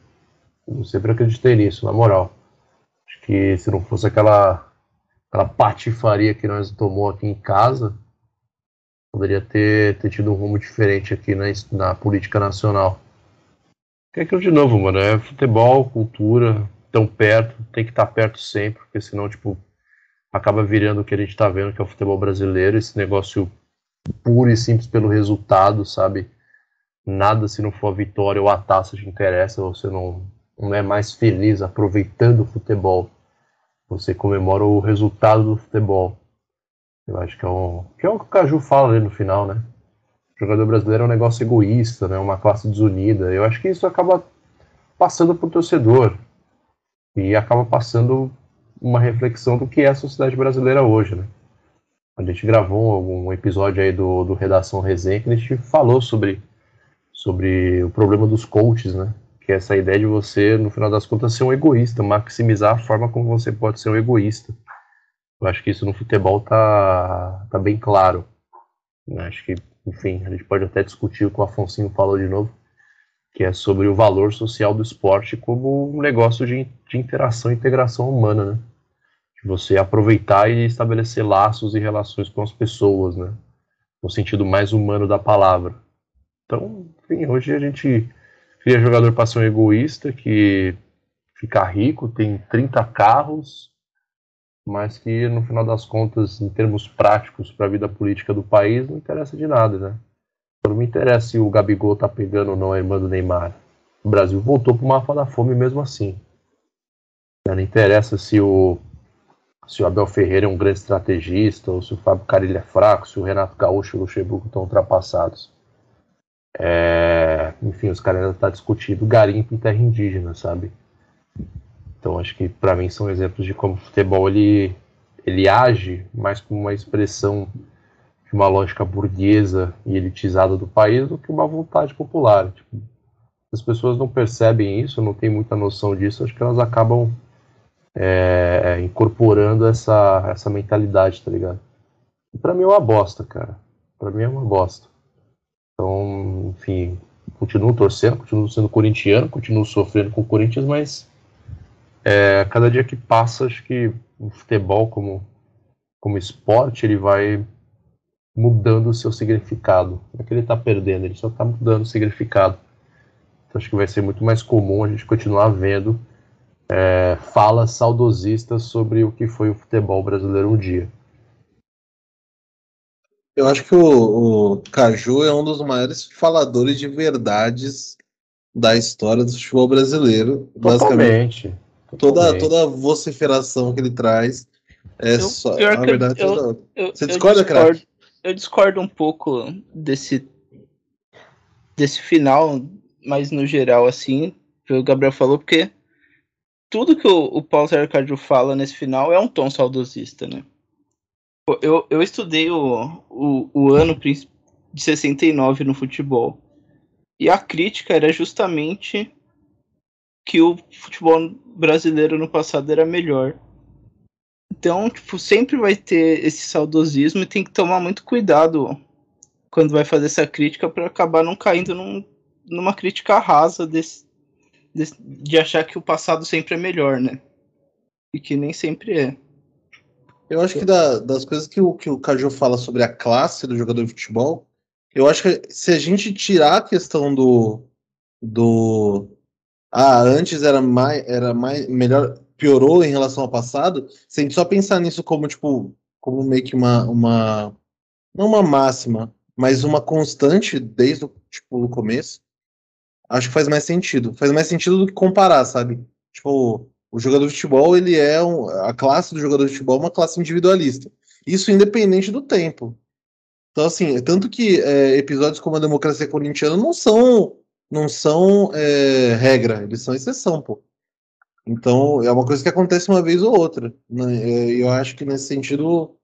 Eu sempre acreditei nisso, na moral. Acho que se não fosse aquela, aquela patifaria que nós tomou aqui em casa, poderia ter, ter tido um rumo diferente aqui na, na política nacional. Que é aquilo de novo, mano. É futebol, cultura, tão perto, tem que estar perto sempre, porque senão, tipo, acaba virando o que a gente tá vendo, que é o futebol brasileiro, esse negócio puro e simples pelo resultado, sabe? Nada se não for a vitória ou a taça te interessa, você não, não é mais feliz aproveitando o futebol. Você comemora o resultado do futebol. Eu acho que é, um, que é o que o Caju fala ali no final, né? O jogador brasileiro é um negócio egoísta, né? Uma classe desunida. Eu acho que isso acaba passando para o torcedor e acaba passando uma reflexão do que é a sociedade brasileira hoje, né? A gente gravou um episódio aí do, do Redação Resenha que a gente falou sobre sobre o problema dos coaches, né? Que é essa ideia de você, no final das contas, ser um egoísta, maximizar a forma como você pode ser um egoísta. Eu acho que isso no futebol tá, tá bem claro. Né? Acho que, enfim, a gente pode até discutir o que o Afonso falou de novo, que é sobre o valor social do esporte como um negócio de, de interação e integração humana, né? De você aproveitar e estabelecer laços e relações com as pessoas, né? No sentido mais humano da palavra. Então, hoje a gente cria jogador para ser um egoísta que fica rico, tem 30 carros, mas que no final das contas, em termos práticos para a vida política do país, não interessa de nada, né? Não me interessa se o Gabigol tá pegando ou não a irmã do Neymar. O Brasil voltou para o mapa da fome mesmo assim. Não interessa se o, se o Abel Ferreira é um grande estrategista, ou se o Fábio Carilho é fraco, se o Renato Gaúcho e o Luxemburgo estão ultrapassados. É, enfim, os caras ainda estão tá discutindo garimpo em terra indígena, sabe? Então acho que para mim são exemplos de como o futebol ele, ele age mais como uma expressão de uma lógica burguesa e elitizada do país do que uma vontade popular. Tipo, as pessoas não percebem isso, não têm muita noção disso, acho que elas acabam é, incorporando essa, essa mentalidade, tá ligado? E pra mim é uma bosta, cara. Pra mim é uma bosta. Então, enfim, continuo torcendo, continuo sendo corintiano, continuo sofrendo com o Corinthians, mas é, cada dia que passa, acho que o futebol como, como esporte, ele vai mudando o seu significado. Não é que ele está perdendo, ele só está mudando o significado. Então, acho que vai ser muito mais comum a gente continuar vendo é, falas saudosistas sobre o que foi o futebol brasileiro um dia. Eu acho que o, o Caju é um dos maiores faladores de verdades da história do futebol brasileiro. Totalmente. Toda, toda a vociferação que ele traz é eu, só a verdade. Eu, eu, Você discorda, craque? Eu discordo um pouco desse, desse final, mas no geral, assim, que o Gabriel falou, porque tudo que o, o Paulo Sérgio Caju fala nesse final é um tom saudosista, né? Eu, eu estudei o, o, o ano de 69 no futebol. E a crítica era justamente que o futebol brasileiro no passado era melhor. Então, tipo, sempre vai ter esse saudosismo e tem que tomar muito cuidado quando vai fazer essa crítica para acabar não caindo num, numa crítica rasa desse, desse, de achar que o passado sempre é melhor, né? E que nem sempre é. Eu acho que da- das coisas que o, que o Caju fala sobre a classe do jogador de futebol, eu acho que se a gente tirar a questão do. do ah, antes era mais. Era mais melhor. Piorou em relação ao passado, se a gente só pensar nisso como, tipo, como meio que uma. uma não uma máxima, mas uma constante desde o tipo, começo, acho que faz mais sentido. Faz mais sentido do que comparar, sabe? Tipo, o jogador de futebol, ele é um, a classe do jogador de futebol é uma classe individualista. Isso independente do tempo. Então, assim, tanto que é, episódios como a democracia corintiana não são não são é, regra, eles são exceção, pô. Então, é uma coisa que acontece uma vez ou outra. Né? É, Eu acho que nesse sentido,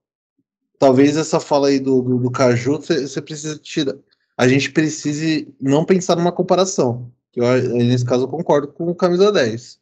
talvez essa fala aí do, do, do Caju, você precisa tirar. A gente precise não pensar numa comparação. Eu, nesse caso, eu concordo com o camisa 10.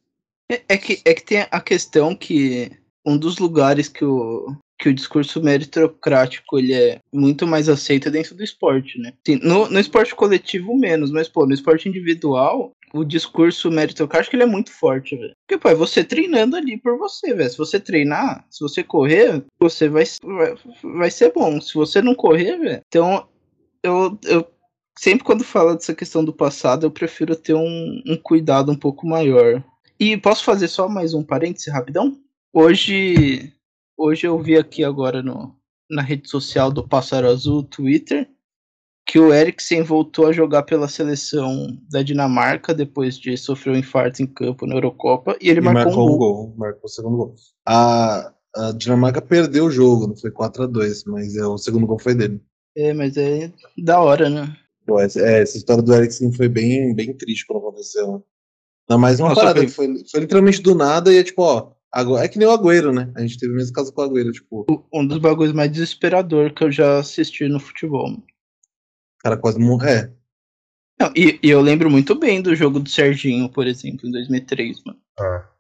É, é que, é que tem a questão que um dos lugares que o, que o discurso meritocrático ele é muito mais aceito é dentro do esporte, né? Sim, no, no esporte coletivo, menos, mas, pô, no esporte individual, o discurso meritocrático ele é muito forte, velho. Porque, pô, é você treinando ali por você, velho. Se você treinar, se você correr, você vai, vai, vai ser bom. Se você não correr, velho. Então, eu, eu sempre quando falo dessa questão do passado, eu prefiro ter um, um cuidado um pouco maior. E posso fazer só mais um parêntese rapidão? Hoje, hoje eu vi aqui agora no, na rede social do Pássaro Azul, Twitter, que o Eriksen voltou a jogar pela seleção da Dinamarca depois de sofrer um infarto em campo na Eurocopa e ele E marcou, marcou um gol. gol, marcou o segundo gol. A, a Dinamarca perdeu o jogo, não foi 4 a 2 mas é, o segundo gol foi dele. É, mas é da hora, né? Pô, essa, é, essa história do Eriksen foi bem, bem triste quando aconteceu. Ainda mais uma Nossa, parada foi- que foi, foi literalmente do nada e é tipo, ó, agora, é que nem o Agüero, né? A gente teve o mesmo caso com o Agüero, tipo, Um dos bagulhos mais desesperador que eu já assisti no futebol. cara quase morreu. É, Não, e, e eu lembro muito bem do jogo do Serginho, por exemplo, em 2003, mano.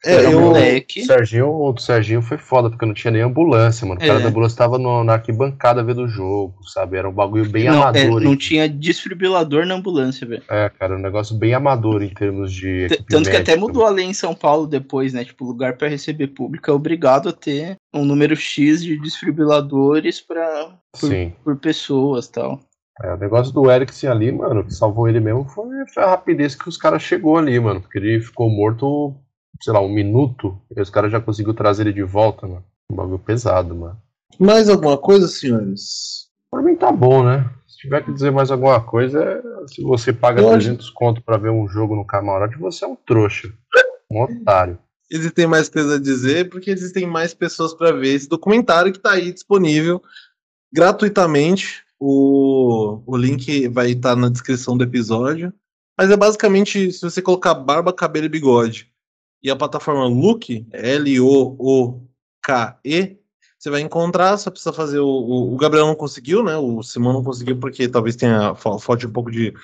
é Era eu, moleque. O Serginho, o do Serginho foi foda, porque não tinha nem ambulância, mano. O cara É. da ambulância tava no- na arquibancada vendo o jogo, sabe? Era um bagulho bem não, é, amador. não hein? tinha desfibrilador na ambulância, velho. É, cara, um negócio bem amador em termos de. T- Tanto que até mudou a lei em São Paulo depois, né? Tipo, lugar pra receber público é obrigado a ter um número X de desfibriladores pra, por, Sim. por pessoas tal. É, o negócio do Eriksen ali, mano, que salvou ele mesmo foi, a rapidez que os caras chegou ali, mano. Porque ele ficou morto, sei lá, um minuto, e os caras já conseguiu trazer ele de volta, mano. Um bagulho pesado, mano. mais alguma coisa, senhores? Por mim tá bom, né? Se tiver que dizer mais alguma coisa, é se você paga Eu acho- 300 conto pra ver um jogo no camarote, você é um trouxa. Um otário. Existem mais coisas a dizer porque existem mais pessoas para ver esse documentário que tá aí disponível gratuitamente. O, o link vai estar na descrição do episódio. Mas é basicamente, se você colocar barba, cabelo e bigode e a plataforma Look, L-O-O-K-E, você vai encontrar, só precisa fazer o, o, Gabriel não conseguiu, né? O Simão não conseguiu porque talvez tenha fa- falte um pouco de,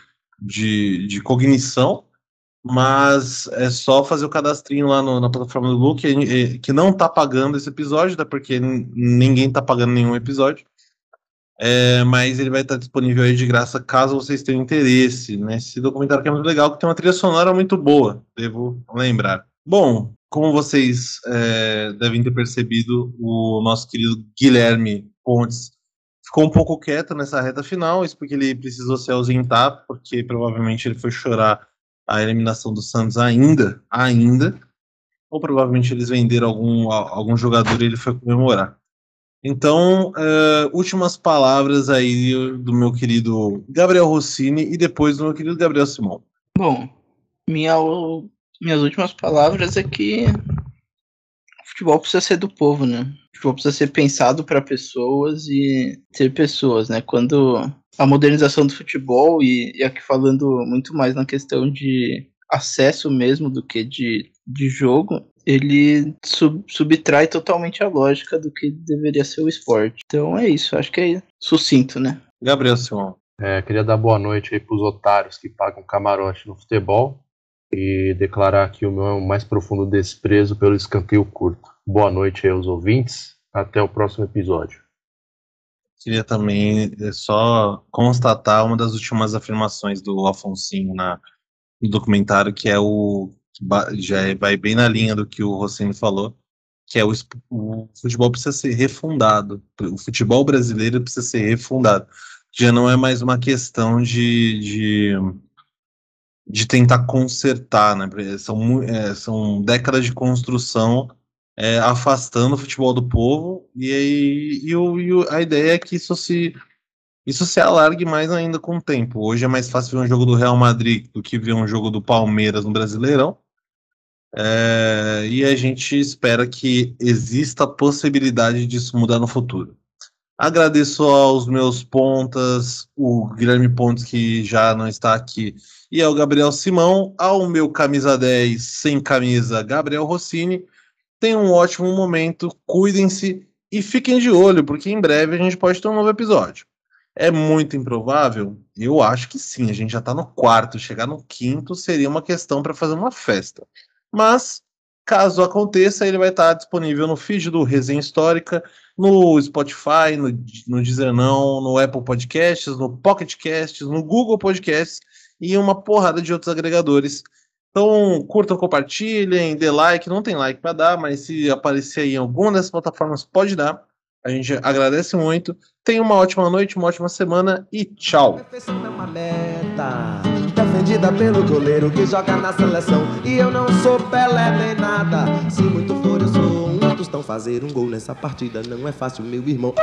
de, de cognição, mas é só fazer o cadastrinho lá no- na plataforma do Look, que não tá pagando esse episódio, né? Porque ninguém tá pagando nenhum episódio. É, mas ele vai estar disponível aí de graça caso vocês tenham interesse, né? Esse documentário que é muito legal, que tem uma trilha sonora muito boa, devo lembrar. Bom, como vocês é, devem ter percebido, o nosso querido Guilherme Pontes ficou um pouco quieto nessa reta final, isso porque ele precisou se ausentar, porque provavelmente ele foi chorar a eliminação do Santos ainda, ainda, ou provavelmente eles venderam algum, algum jogador e ele foi comemorar. Então, eh, últimas palavras aí do meu querido Gabriel Rossini e depois do meu querido Gabriel Simão. Bom, minha, minhas últimas palavras é que o futebol precisa ser do povo, né? O futebol precisa ser pensado para pessoas e ter pessoas, né? Quando a modernização do futebol, e, e aqui falando muito mais na questão de acesso mesmo do que de, de jogo, ele sub, subtrai totalmente a lógica do que deveria ser o esporte. Então é isso, acho que é sucinto, né? Gabriel Simão. É, queria dar boa noite aí pros otários que pagam camarote no futebol. e declarar aqui o meu mais profundo desprezo pelo escanteio curto. Boa noite aí aos ouvintes. Até o próximo episódio. Queria também é, só constatar uma das últimas afirmações do Afonsinho na, no documentário, que é o. Já é, vai bem na linha do que o Rossini falou, que é o, o futebol precisa ser refundado. O futebol brasileiro precisa ser refundado. Já não é mais uma questão de, de, de tentar consertar, né? São, é, são décadas de construção é, afastando o futebol do povo, e, aí, e, o, e a ideia é que isso se, isso se alargue mais ainda com o tempo. Hoje é mais fácil ver um jogo do Real Madrid do que ver um jogo do Palmeiras no Brasileirão. É, e a gente espera que exista a possibilidade disso mudar no futuro. Agradeço aos meus pontas, o Guilherme Pontes, que já não está aqui, e ao Gabriel Simão, ao meu camisa 10 sem camisa, Gabriel Rossini. Tenham um ótimo momento, cuidem-se e fiquem de olho, porque em breve a gente pode ter um novo episódio. É muito improvável? Eu acho que sim. A gente já está no quarto. Chegar no quinto seria uma questão para fazer uma festa. Mas, caso aconteça, ele vai estar disponível no feed do Resenha Histórica, no Spotify, no, no Deezer Não, no Apple Podcasts, no Pocket Casts, no Google Podcasts e uma porrada de outros agregadores. Então, curtam, compartilhem, dê like. Não tem like para dar, mas se aparecer aí em alguma dessas plataformas, pode dar. A gente agradece muito. Tenha uma ótima noite, uma ótima semana e tchau defendida pelo goleiro que joga na seleção. E eu não sou Pelé nem nada. Se muito for, eu sou um tostão. Fazer um gol nessa partida não é fácil, meu irmão.